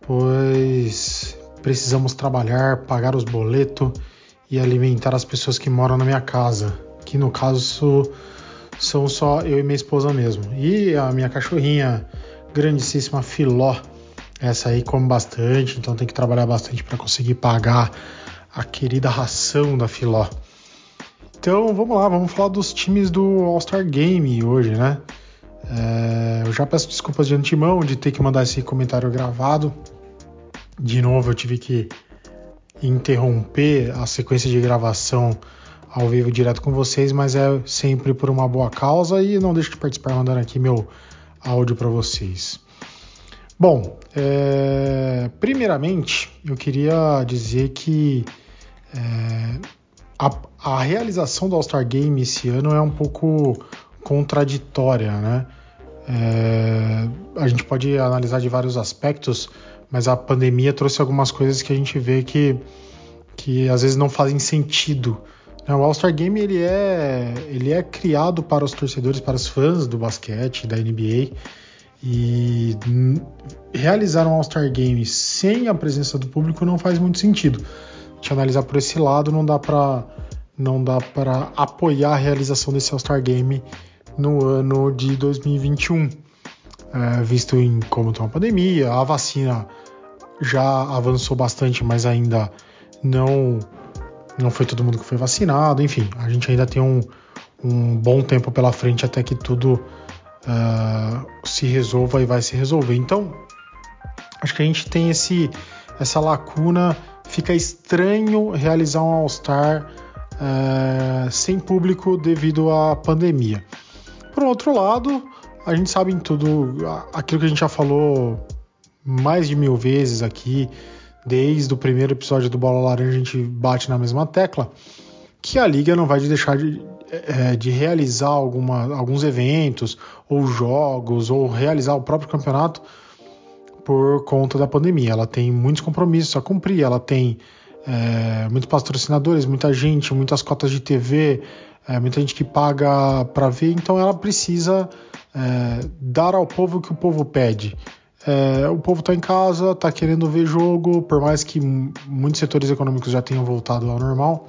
pois precisamos trabalhar, pagar os boletos e alimentar as pessoas que moram na minha casa, que no caso são só eu e minha esposa mesmo. E a minha cachorrinha, grandíssima Filó, essa aí come bastante, então tem que trabalhar bastante para conseguir pagar a querida ração da Filó. Então vamos lá, vamos falar dos times do All-Star Game hoje, né? É, eu já peço desculpas de antemão de ter que mandar esse comentário gravado. De novo, eu tive que interromper a sequência de gravação ao vivo direto com vocês, mas é sempre por uma boa causa e não deixo de participar mandando aqui meu áudio para vocês. Bom, é, primeiramente eu queria dizer que é, a, a, realização do All-Star Game esse ano é um pouco contraditória, né? É, a gente pode analisar de vários aspectos, mas a pandemia trouxe algumas coisas que a gente vê que, que às vezes não fazem sentido. Né? O All-Star Game ele é, ele é criado para os torcedores, para os fãs do basquete, da NBA, e realizar um All-Star Game sem a presença do público não faz muito sentido. Se analisar por esse lado, não dá para não dá para apoiar a realização desse All-Star Game no ano de 2021, é, visto em como está a pandemia, a vacina já avançou bastante, mas ainda não não foi todo mundo que foi vacinado, enfim, a gente ainda tem um, um bom tempo pela frente até que tudo uh, se resolva e vai se resolver. Então, acho que a gente tem esse, essa lacuna. Fica estranho realizar um All-Star uh, sem público devido à pandemia. Por outro lado, a gente sabe em tudo aquilo que a gente já falou mais de mil vezes aqui, desde o primeiro episódio do Bola Laranja, a gente bate na mesma tecla, que a liga não vai deixar de, é, de realizar alguma, alguns eventos ou jogos ou realizar o próprio campeonato por conta da pandemia. Ela tem muitos compromissos a cumprir, ela tem é, muitos patrocinadores, muita gente, muitas cotas de TV, é, muita gente que paga para ver, então ela precisa é, dar ao povo o que o povo pede. É, o povo está em casa, está querendo ver jogo, por mais que muitos setores econômicos já tenham voltado ao normal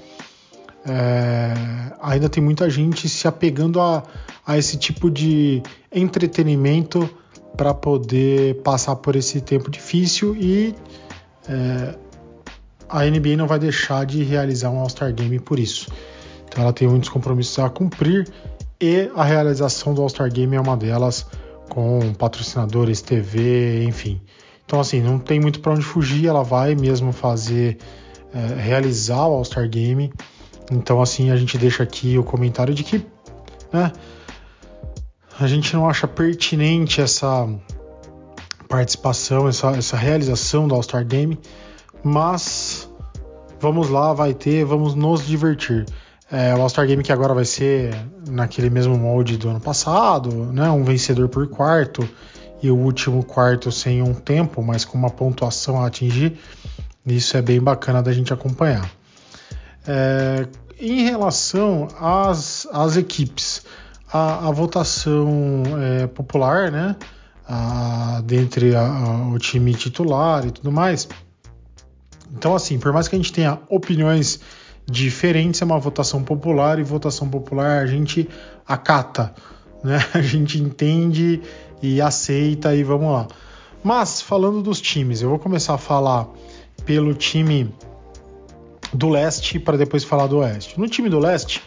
é, ainda tem muita gente se apegando a, a esse tipo de entretenimento para poder passar por esse tempo difícil e é, a NBA não vai deixar de realizar um All-Star Game por isso. Então ela tem muitos compromissos a cumprir e a realização do All-Star Game é uma delas com patrocinadores, TV, enfim. Então assim, não tem muito para onde fugir, ela vai mesmo fazer é, realizar o All-Star Game então, assim, a gente deixa aqui o comentário de que né, a gente não acha pertinente essa participação, essa, essa realização do All-Star Game, mas vamos lá, vai ter, vamos nos divertir. É, o All-Star Game que agora vai ser naquele mesmo molde do ano passado, né, um vencedor por quarto e o último quarto sem um tempo, mas com uma pontuação a atingir. Isso é bem bacana da gente acompanhar. É, em relação às, às equipes, a, a votação é, popular, né? A, dentre a, o time titular e tudo mais. Então, assim, por mais que a gente tenha opiniões diferentes, é uma votação popular e votação popular a gente acata, né? A gente entende e aceita e vamos lá. Mas falando dos times, eu vou começar a falar pelo time do leste para depois falar do oeste. No time do leste,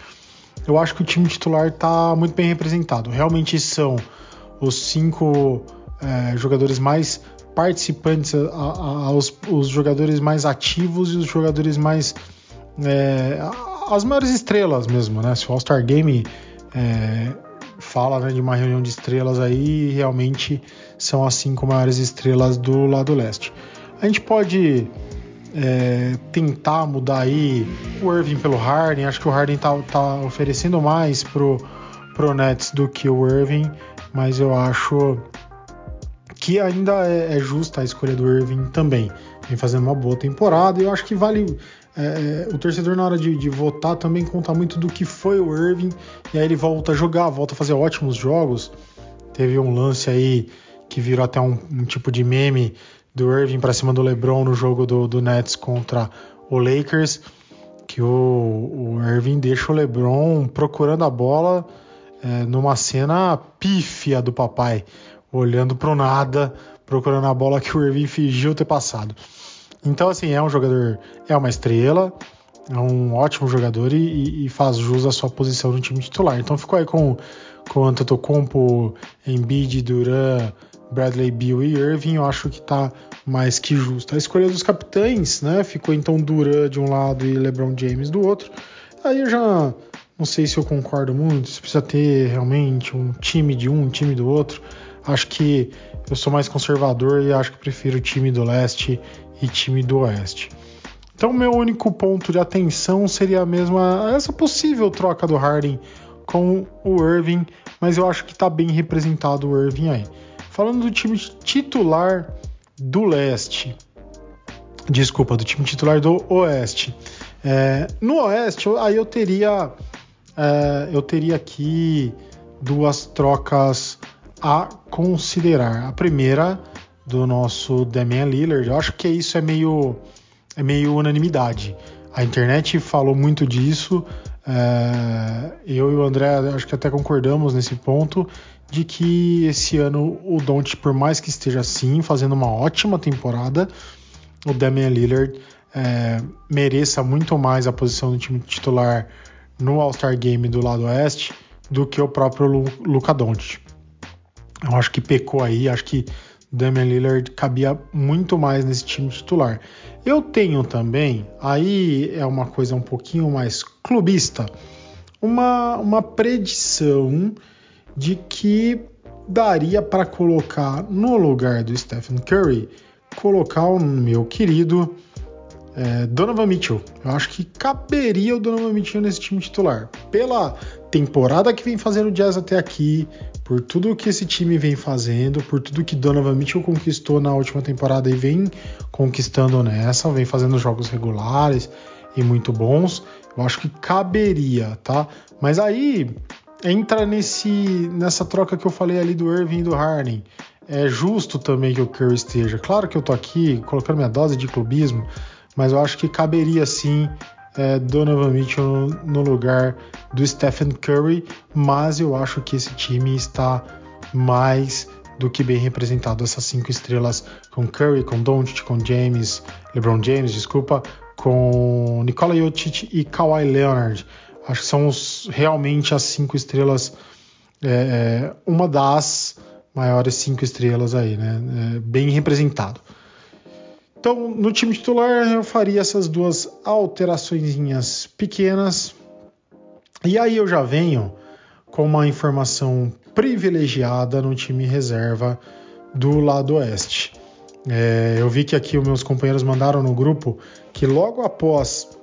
eu acho que o time titular está muito bem representado. Realmente são os cinco é, jogadores mais participantes, a, a, os, os, jogadores mais ativos e os jogadores mais. É, as maiores estrelas mesmo, né? Se o All-Star Game é, fala né, de uma reunião de estrelas aí, realmente são as cinco maiores estrelas do lado leste. A gente pode é, tentar mudar aí o Irving pelo Harden. Acho que o Harden tá, tá oferecendo mais pro, pro Nets do que o Irving, mas eu acho que ainda é, é justa a escolha do Irving também. Vem fazendo uma boa temporada e eu acho que vale. É, é, o torcedor, na hora de, de, votar, também conta muito do que foi o Irving, e aí ele volta a jogar, volta a fazer ótimos jogos. Teve um lance aí que virou até um, um tipo de meme do Irving para cima do LeBron no jogo do, do Nets contra o Lakers, que o, o Irving deixa o LeBron procurando a bola é, numa cena pífia do papai olhando para o nada, procurando a bola que o Irving fingiu ter passado. Então, assim, é um jogador, é uma estrela, é um ótimo jogador e, e faz jus à sua posição no time titular. Então ficou aí com, com Antetokounmpo, Embiid, Duran, Bradley Beal e Irving, eu acho que está mais que justo. A escolha dos capitães, né? Ficou então Duran de um lado e LeBron James do outro. Aí eu já não sei se eu concordo muito, se precisa ter realmente um time de um, um time do outro. Acho que eu sou mais conservador e acho que prefiro time do leste e time do oeste. Então, meu único ponto de atenção seria a mesma essa possível troca do Harden com o Irving, mas eu acho que está bem representado o Irving aí. Falando do time titular do leste, desculpa, do time titular do oeste. É, no oeste, aí eu teria é, eu teria aqui duas trocas a considerar. A primeira do nosso Damian Lillard, eu acho que isso é meio, é meio unanimidade. A internet falou muito disso. É, eu e o André acho que até concordamos nesse ponto de que esse ano o Don't, por mais que esteja assim, fazendo uma ótima temporada, o Damian Lillard é, mereça muito mais a posição do time titular no All-Star Game do lado oeste do que o próprio Luca Doncic. Eu acho que pecou aí, acho que Damian Lillard cabia muito mais nesse time titular. Eu tenho também, aí é uma coisa um pouquinho mais clubista, uma, uma predição de que daria para colocar no lugar do Stephen Curry, colocar o meu querido é, Donovan Mitchell. Eu acho que caberia o Donovan Mitchell nesse time titular. Pela temporada que vem fazendo o Jazz até aqui, por tudo que esse time vem fazendo, por tudo que Donovan Mitchell conquistou na última temporada e vem conquistando nessa, vem fazendo jogos regulares e muito bons, eu acho que caberia, tá? Mas aí entra nesse nessa troca que eu falei ali do Irving e do Harden. É justo também que o Curry esteja. Claro que eu tô aqui colocando minha dose de clubismo, mas eu acho que caberia sim é, Donovan Mitchell no lugar do Stephen Curry, mas eu acho que esse time está mais do que bem representado essas cinco estrelas com Curry, com Doncic, com James, LeBron James, desculpa, com Nikola Jokic e Kawhi Leonard. Acho que são os, realmente as cinco estrelas, é, é uma das maiores cinco estrelas aí, né? É, bem representado. Então, no time titular, eu faria essas duas alterações pequenas. E aí eu já venho com uma informação privilegiada no time reserva do lado oeste. É, eu vi que aqui os meus companheiros mandaram no grupo que logo após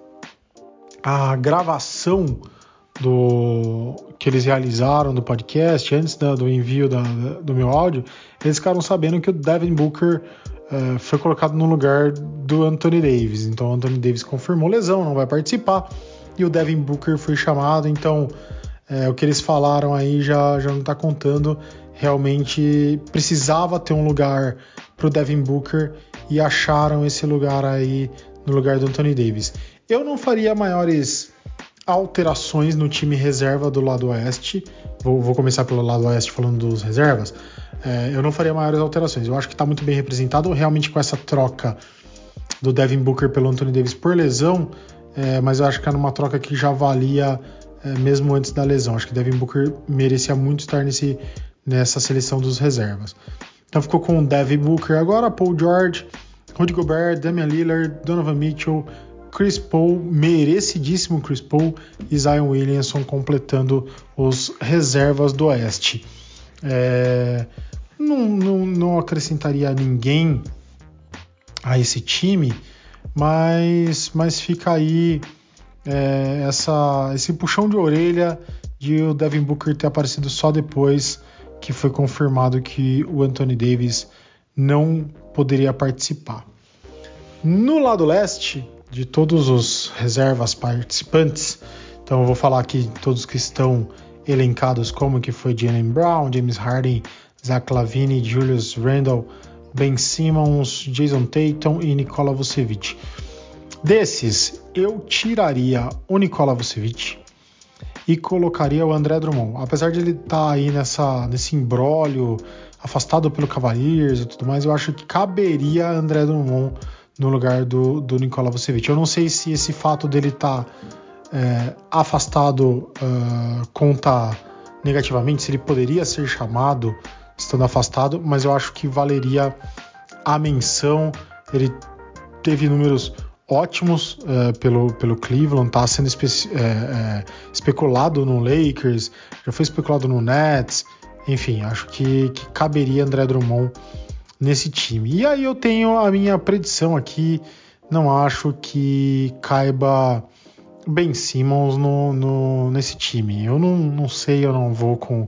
a gravação do que eles realizaram do podcast, antes da, do envio da, do meu áudio, eles ficaram sabendo que o Devin Booker uh, foi colocado no lugar do Anthony Davis. Então o Anthony Davis confirmou lesão, não vai participar. E o Devin Booker foi chamado. Então uh, o que eles falaram aí já, já não está contando. Realmente precisava ter um lugar para o Devin Booker e acharam esse lugar aí no lugar do Anthony Davis. Eu não faria maiores alterações no time reserva do lado oeste. Vou, vou começar pelo lado oeste falando dos reservas. É, eu não faria maiores alterações. Eu acho que está muito bem representado realmente com essa troca do Devin Booker pelo Anthony Davis por lesão, é, mas eu acho que era uma troca que já valia é, mesmo antes da lesão. Acho que Devin Booker merecia muito estar nesse nessa seleção dos reservas. Então ficou com o Devin Booker agora, Paul George, Rudy Gobert, Damian Lillard, Donovan Mitchell, Chris Paul, merecidíssimo Chris Paul e Zion Williamson completando os reservas do Oeste. É, não, não, não acrescentaria ninguém a esse time, mas, mas fica aí é, essa, esse puxão de orelha de o Devin Booker ter aparecido só depois que foi confirmado que o Anthony Davis não poderia participar. No lado leste, de todos os reservas participantes, então eu vou falar aqui todos que estão elencados como que foi Jalen Brown, James Harden, Zach Lavine, Julius Randle, Ben Simmons, Jason Tatum e Nikola Vucevic. Desses, eu tiraria o Nikola Vucevic e colocaria o André Drummond. Apesar de ele estar tá aí nessa, nesse imbróglio, afastado pelo Cavaliers e tudo mais, eu acho que caberia André Drummond no lugar do, do Nikola Vucevic. Eu não sei se esse fato dele estar tá, é, afastado uh, conta negativamente, se ele poderia ser chamado estando afastado, mas eu acho que valeria a menção. Ele teve números ótimos uh, pelo, pelo Cleveland, está sendo espe é, é, especulado no Lakers, já foi especulado no Nets, enfim, acho que, que caberia André Drummond nesse time. E aí eu tenho a minha predição aqui, não acho que caiba Ben Simmons no, no, nesse time. Eu não, não sei, eu não vou com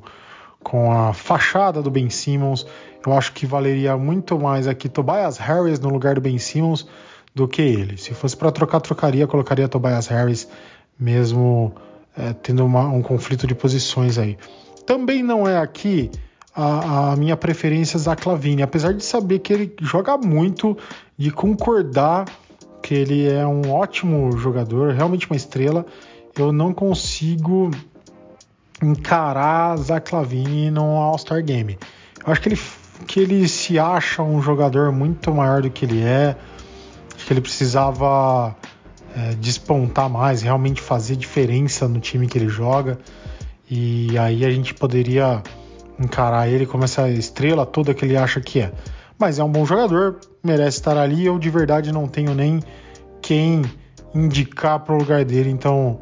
com a fachada do Ben Simmons. Eu acho que valeria muito mais aqui Tobias Harris no lugar do Ben Simmons do que ele. Se fosse para trocar, trocaria, colocaria Tobias Harris, mesmo é, tendo uma, um conflito de posições aí. Também não é aqui a, a, minha preferência Zach Lavine, apesar de saber que ele joga muito, de concordar que ele é um ótimo jogador, realmente uma estrela, eu não consigo encarar Zach Lavine no All-Star Game. Eu acho que ele, que ele se acha um jogador muito maior do que ele é. Que ele precisava é, despontar mais, realmente fazer diferença no time que ele joga. E aí a gente poderia encarar ele como essa estrela toda que ele acha que é. Mas é um bom jogador, merece estar ali. Eu de verdade não tenho nem quem indicar para o lugar dele, então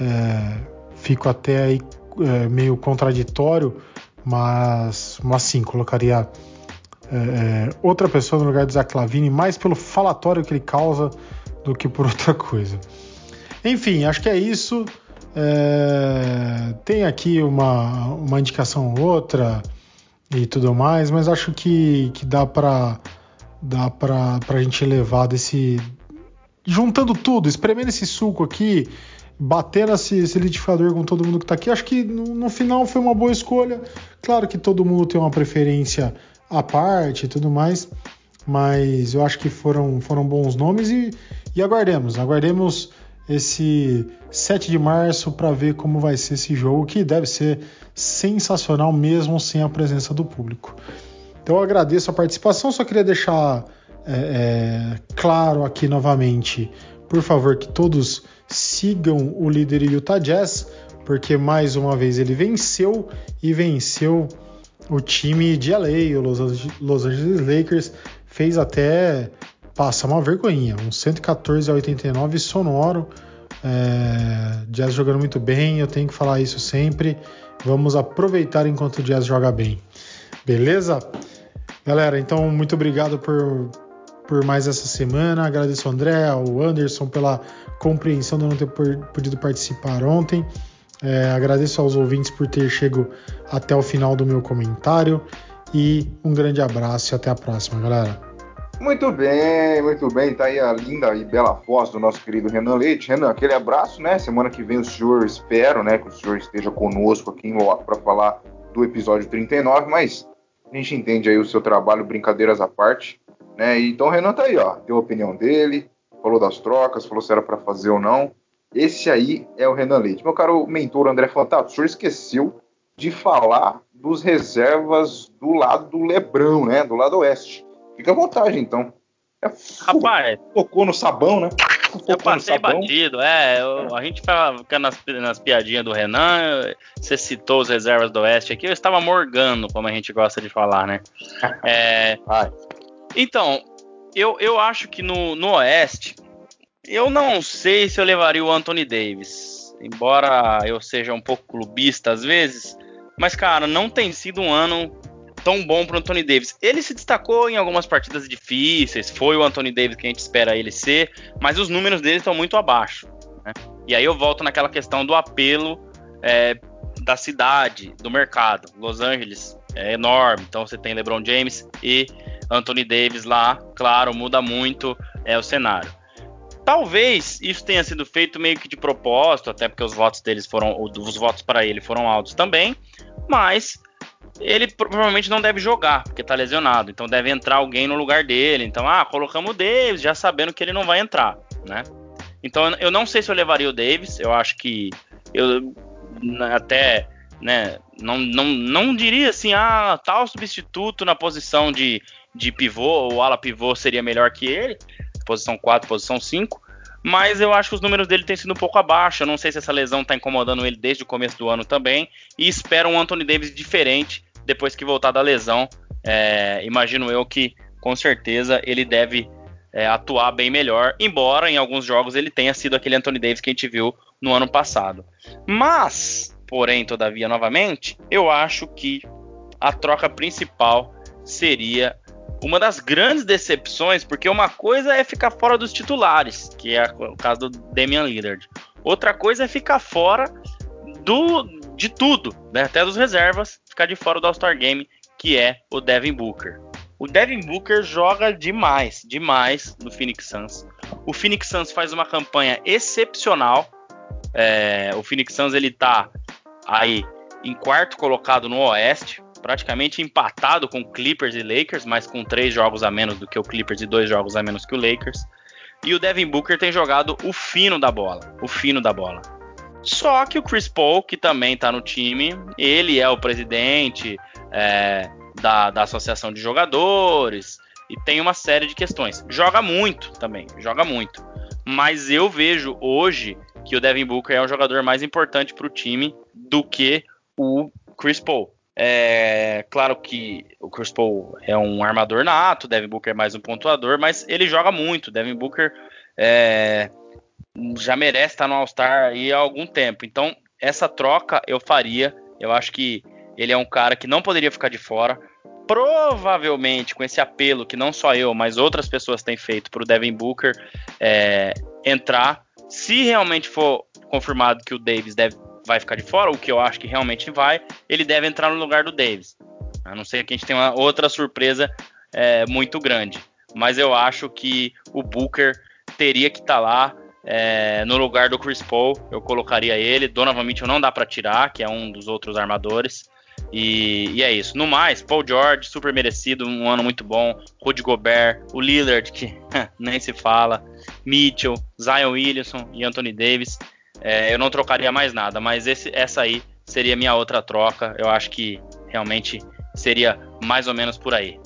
é, fico até aí é, meio contraditório, mas, mas sim, colocaria é, é, outra pessoa no lugar do Zach Lavine, mais pelo falatório que ele causa do que por outra coisa. Enfim, acho que é isso. É, tem aqui uma, uma indicação ou outra e tudo mais, mas acho que, que dá para dá para a gente levar desse juntando tudo, espremendo esse suco aqui, bater esse, esse liquidificador com todo mundo que está aqui, acho que no, no, final foi uma boa escolha. Claro que todo mundo tem uma preferência à parte e tudo mais, mas eu acho que foram, foram bons nomes e, e aguardemos, aguardemos esse 7 de março para ver como vai ser esse jogo, que deve ser sensacional mesmo sem a presença do público. Então eu agradeço a participação, só queria deixar é, é, claro aqui novamente, por favor, que todos sigam o líder Utah Jazz, porque mais uma vez ele venceu e venceu o time de LA, o Los Angeles Lakers, fez até passar uma vergonhinha, um 114 a 89 sonoro. É, jazz jogando muito bem, eu tenho que falar isso sempre. Vamos aproveitar enquanto o Jazz joga bem. Beleza? Galera, então muito obrigado por, por mais essa semana. Agradeço ao André, ao Anderson pela compreensão de não ter podido participar ontem. É, agradeço aos ouvintes por ter chegado até o final do meu comentário e um grande abraço e até a próxima, galera. Muito bem, muito bem. Tá aí a linda e bela voz do nosso querido Renan Leite. Renan, aquele abraço, né? Semana que vem o senhor, espero, né, que o senhor esteja conosco aqui em loco para falar do episódio 39, mas a gente entende aí o seu trabalho, brincadeiras à parte, né? Então o Renan tá aí, ó, deu a opinião dele, falou das trocas, falou se era para fazer ou não. Esse aí é o Renan Leite. Meu caro mentor André Fantato, o senhor esqueceu de falar dos reservas do lado do Lebrão, né? Do lado oeste. Fica à vontade, então. É, Rapaz. Tocou no sabão, né? eu passei batido, é. Eu, a gente fica nas, nas piadinhas do Renan. Você citou os reservas do Oeste aqui. Eu estava morgando, como a gente gosta de falar, né? É, então, eu, eu acho que no, no Oeste, eu não sei se eu levaria o Anthony Davis. Embora eu seja um pouco clubista às vezes. Mas, cara, não tem sido um ano tão bom para o Anthony Davis. Ele se destacou em algumas partidas difíceis, foi o Anthony Davis que a gente espera ele ser, mas os números dele estão muito abaixo. Né? E aí eu volto naquela questão do apelo é, da cidade, do mercado. Los Angeles é enorme, então você tem LeBron James e Anthony Davis lá, claro, muda muito é, o cenário. Talvez isso tenha sido feito meio que de propósito, até porque os votos deles foram, os votos para ele foram altos também, mas ele provavelmente não deve jogar, porque tá lesionado. Então deve entrar alguém no lugar dele. Então, ah, colocamos o Davis, já sabendo que ele não vai entrar, né? Então eu não sei se eu levaria o Davis. Eu acho que eu até, né, não, não, não diria assim, ah, tal substituto na posição de, de pivô ou ala pivô seria melhor que ele. Posição 4, posição 5 mas eu acho que os números dele têm sido um pouco abaixo. Eu não sei se essa lesão está incomodando ele desde o começo do ano também. E espero um Anthony Davis diferente depois que voltar da lesão. É, imagino eu que com certeza ele deve é, atuar bem melhor, embora em alguns jogos ele tenha sido aquele Anthony Davis que a gente viu no ano passado. Mas, porém, todavia, novamente, eu acho que a troca principal seria uma das grandes decepções, porque uma coisa é ficar fora dos titulares, que é o caso do Damian Lillard. Outra coisa é ficar fora do de tudo, né? até dos reservas, ficar de fora do All-Star Game, que é o Devin Booker. O Devin Booker joga demais, demais no Phoenix Suns. O Phoenix Suns faz uma campanha excepcional. É, o Phoenix Suns ele tá aí em quarto colocado no Oeste, praticamente empatado com Clippers e Lakers, mas com três jogos a menos do que o Clippers e dois jogos a menos que o Lakers. E o Devin Booker tem jogado o fino da bola, o fino da bola. Só que o Chris Paul, que também está no time, ele é o presidente é, da, da associação de jogadores e tem uma série de questões. Joga muito também, joga muito. Mas eu vejo hoje que o Devin Booker é um jogador mais importante para o time do que o Chris Paul. É claro que o Chris Paul é um armador nato, Devin Booker é mais um pontuador, mas ele joga muito. Devin Booker é, já merece estar no All-Star há algum tempo. Então, essa troca eu faria. Eu acho que ele é um cara que não poderia ficar de fora. Provavelmente, com esse apelo que não só eu, mas outras pessoas têm feito para o Devin Booker é, entrar. Se realmente for confirmado que o Davis deve vai ficar de fora, o que eu acho que realmente vai, ele deve entrar no lugar do Davis. A não ser que a gente tenha uma outra surpresa é, muito grande. Mas eu acho que o Booker teria que estar tá lá é, no lugar do Chris Paul. Eu colocaria ele. Donovan Mitchell não dá para tirar, que é um dos outros armadores. E, e, é isso. No mais, Paul George, super merecido, um ano muito bom. Rudy Gobert, o Lillard, que nem se fala. Mitchell, Zion Williamson e Anthony Davis. É, eu não trocaria mais nada, mas esse, essa aí seria minha outra troca. Eu acho que realmente seria mais ou menos por aí.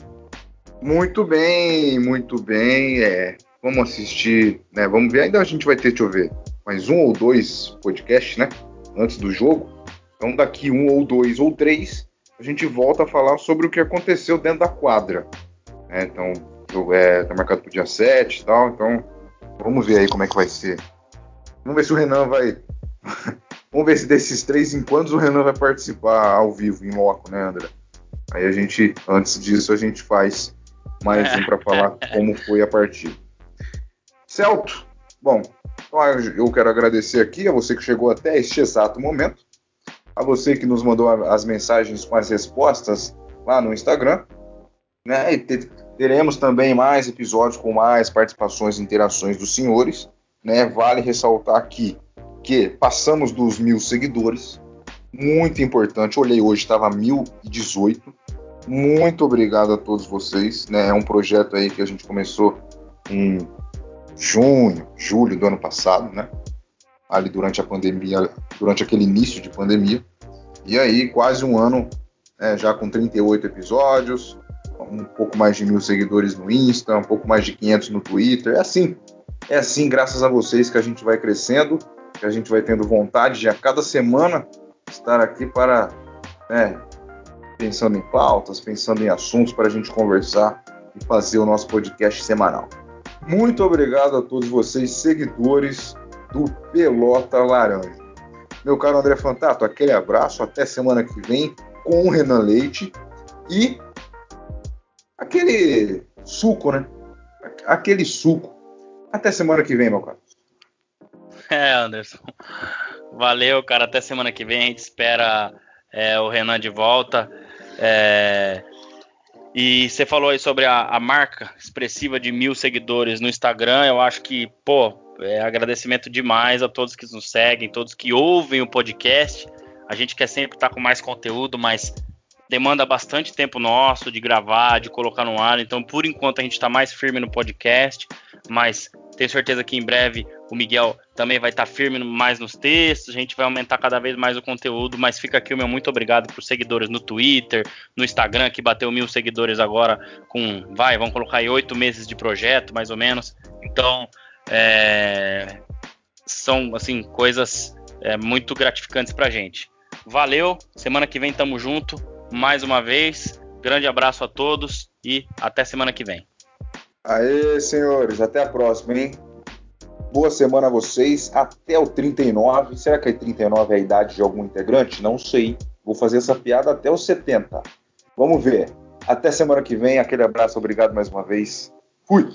Muito bem, muito bem. É, vamos assistir, né? Vamos ver. Ainda a gente vai ter, deixa eu ver, mais um ou dois podcasts, né? Antes do jogo. Então, daqui um ou dois ou três, a gente volta a falar sobre o que aconteceu dentro da quadra. Né? Então, é, tá marcado pro dia 7 e tal. Então, vamos ver aí como é que vai ser Vamos ver se o Renan vai. Vamos ver se desses três enquanto o Renan vai participar ao vivo, em loco, né, André? Aí a gente, antes disso, a gente faz mais um para falar como foi a partida. Celto, bom, então eu quero agradecer aqui a você que chegou até este exato momento, a você que nos mandou as mensagens com as respostas lá no Instagram, né? E teremos também mais episódios com mais participações e interações dos senhores. Né? Vale ressaltar aqui que passamos dos mil seguidores, muito importante. Olhei hoje, estava 1018. Muito obrigado a todos vocês. Né? É um projeto aí que a gente começou em junho, julho do ano passado, né? Ali durante a pandemia, durante aquele início de pandemia. E aí, quase um ano, né, já com 38 episódios, um pouco mais de mil seguidores no Insta, um pouco mais de 500 no Twitter. É assim, É assim, graças a vocês, que a gente vai crescendo, que a gente vai tendo vontade de a cada semana estar aqui para, né, pensando em pautas, pensando em assuntos para a gente conversar e fazer o nosso podcast semanal. Muito obrigado a todos vocês, seguidores do Pelota Laranja. Meu caro André Fantato, aquele abraço, até semana que vem com o Renan Leite e aquele suco, né? Aquele suco. Até semana que vem, meu caro. É, Anderson. Valeu, cara. Até semana que vem. A gente espera é, o Renan de volta. É, e você falou aí sobre a, a, marca expressiva de mil seguidores no Instagram. Eu acho que, pô, é agradecimento demais a todos que nos seguem, todos que ouvem o podcast. A gente quer sempre estar com mais conteúdo, mas demanda bastante tempo nosso de gravar, de colocar no ar. Então, por enquanto, a gente está mais firme no podcast, mas tenho certeza que em breve o Miguel também vai estar tá firme mais nos textos, a gente vai aumentar cada vez mais o conteúdo, mas fica aqui o meu muito obrigado para os seguidores no Twitter, no Instagram, que bateu mil seguidores agora com, vai, vamos colocar aí oito meses de projeto, mais ou menos. Então, é, são, assim, coisas é, muito gratificantes para gente. Valeu, semana que vem tamo junto, mais uma vez, grande abraço a todos e até semana que vem. Aê, senhores, até a próxima, hein? Boa semana a vocês, até o 39. Será que é 39 é a idade de algum integrante? Não sei. Vou fazer essa piada até os 70. Vamos ver. Até semana que vem, aquele abraço, obrigado mais uma vez. Fui!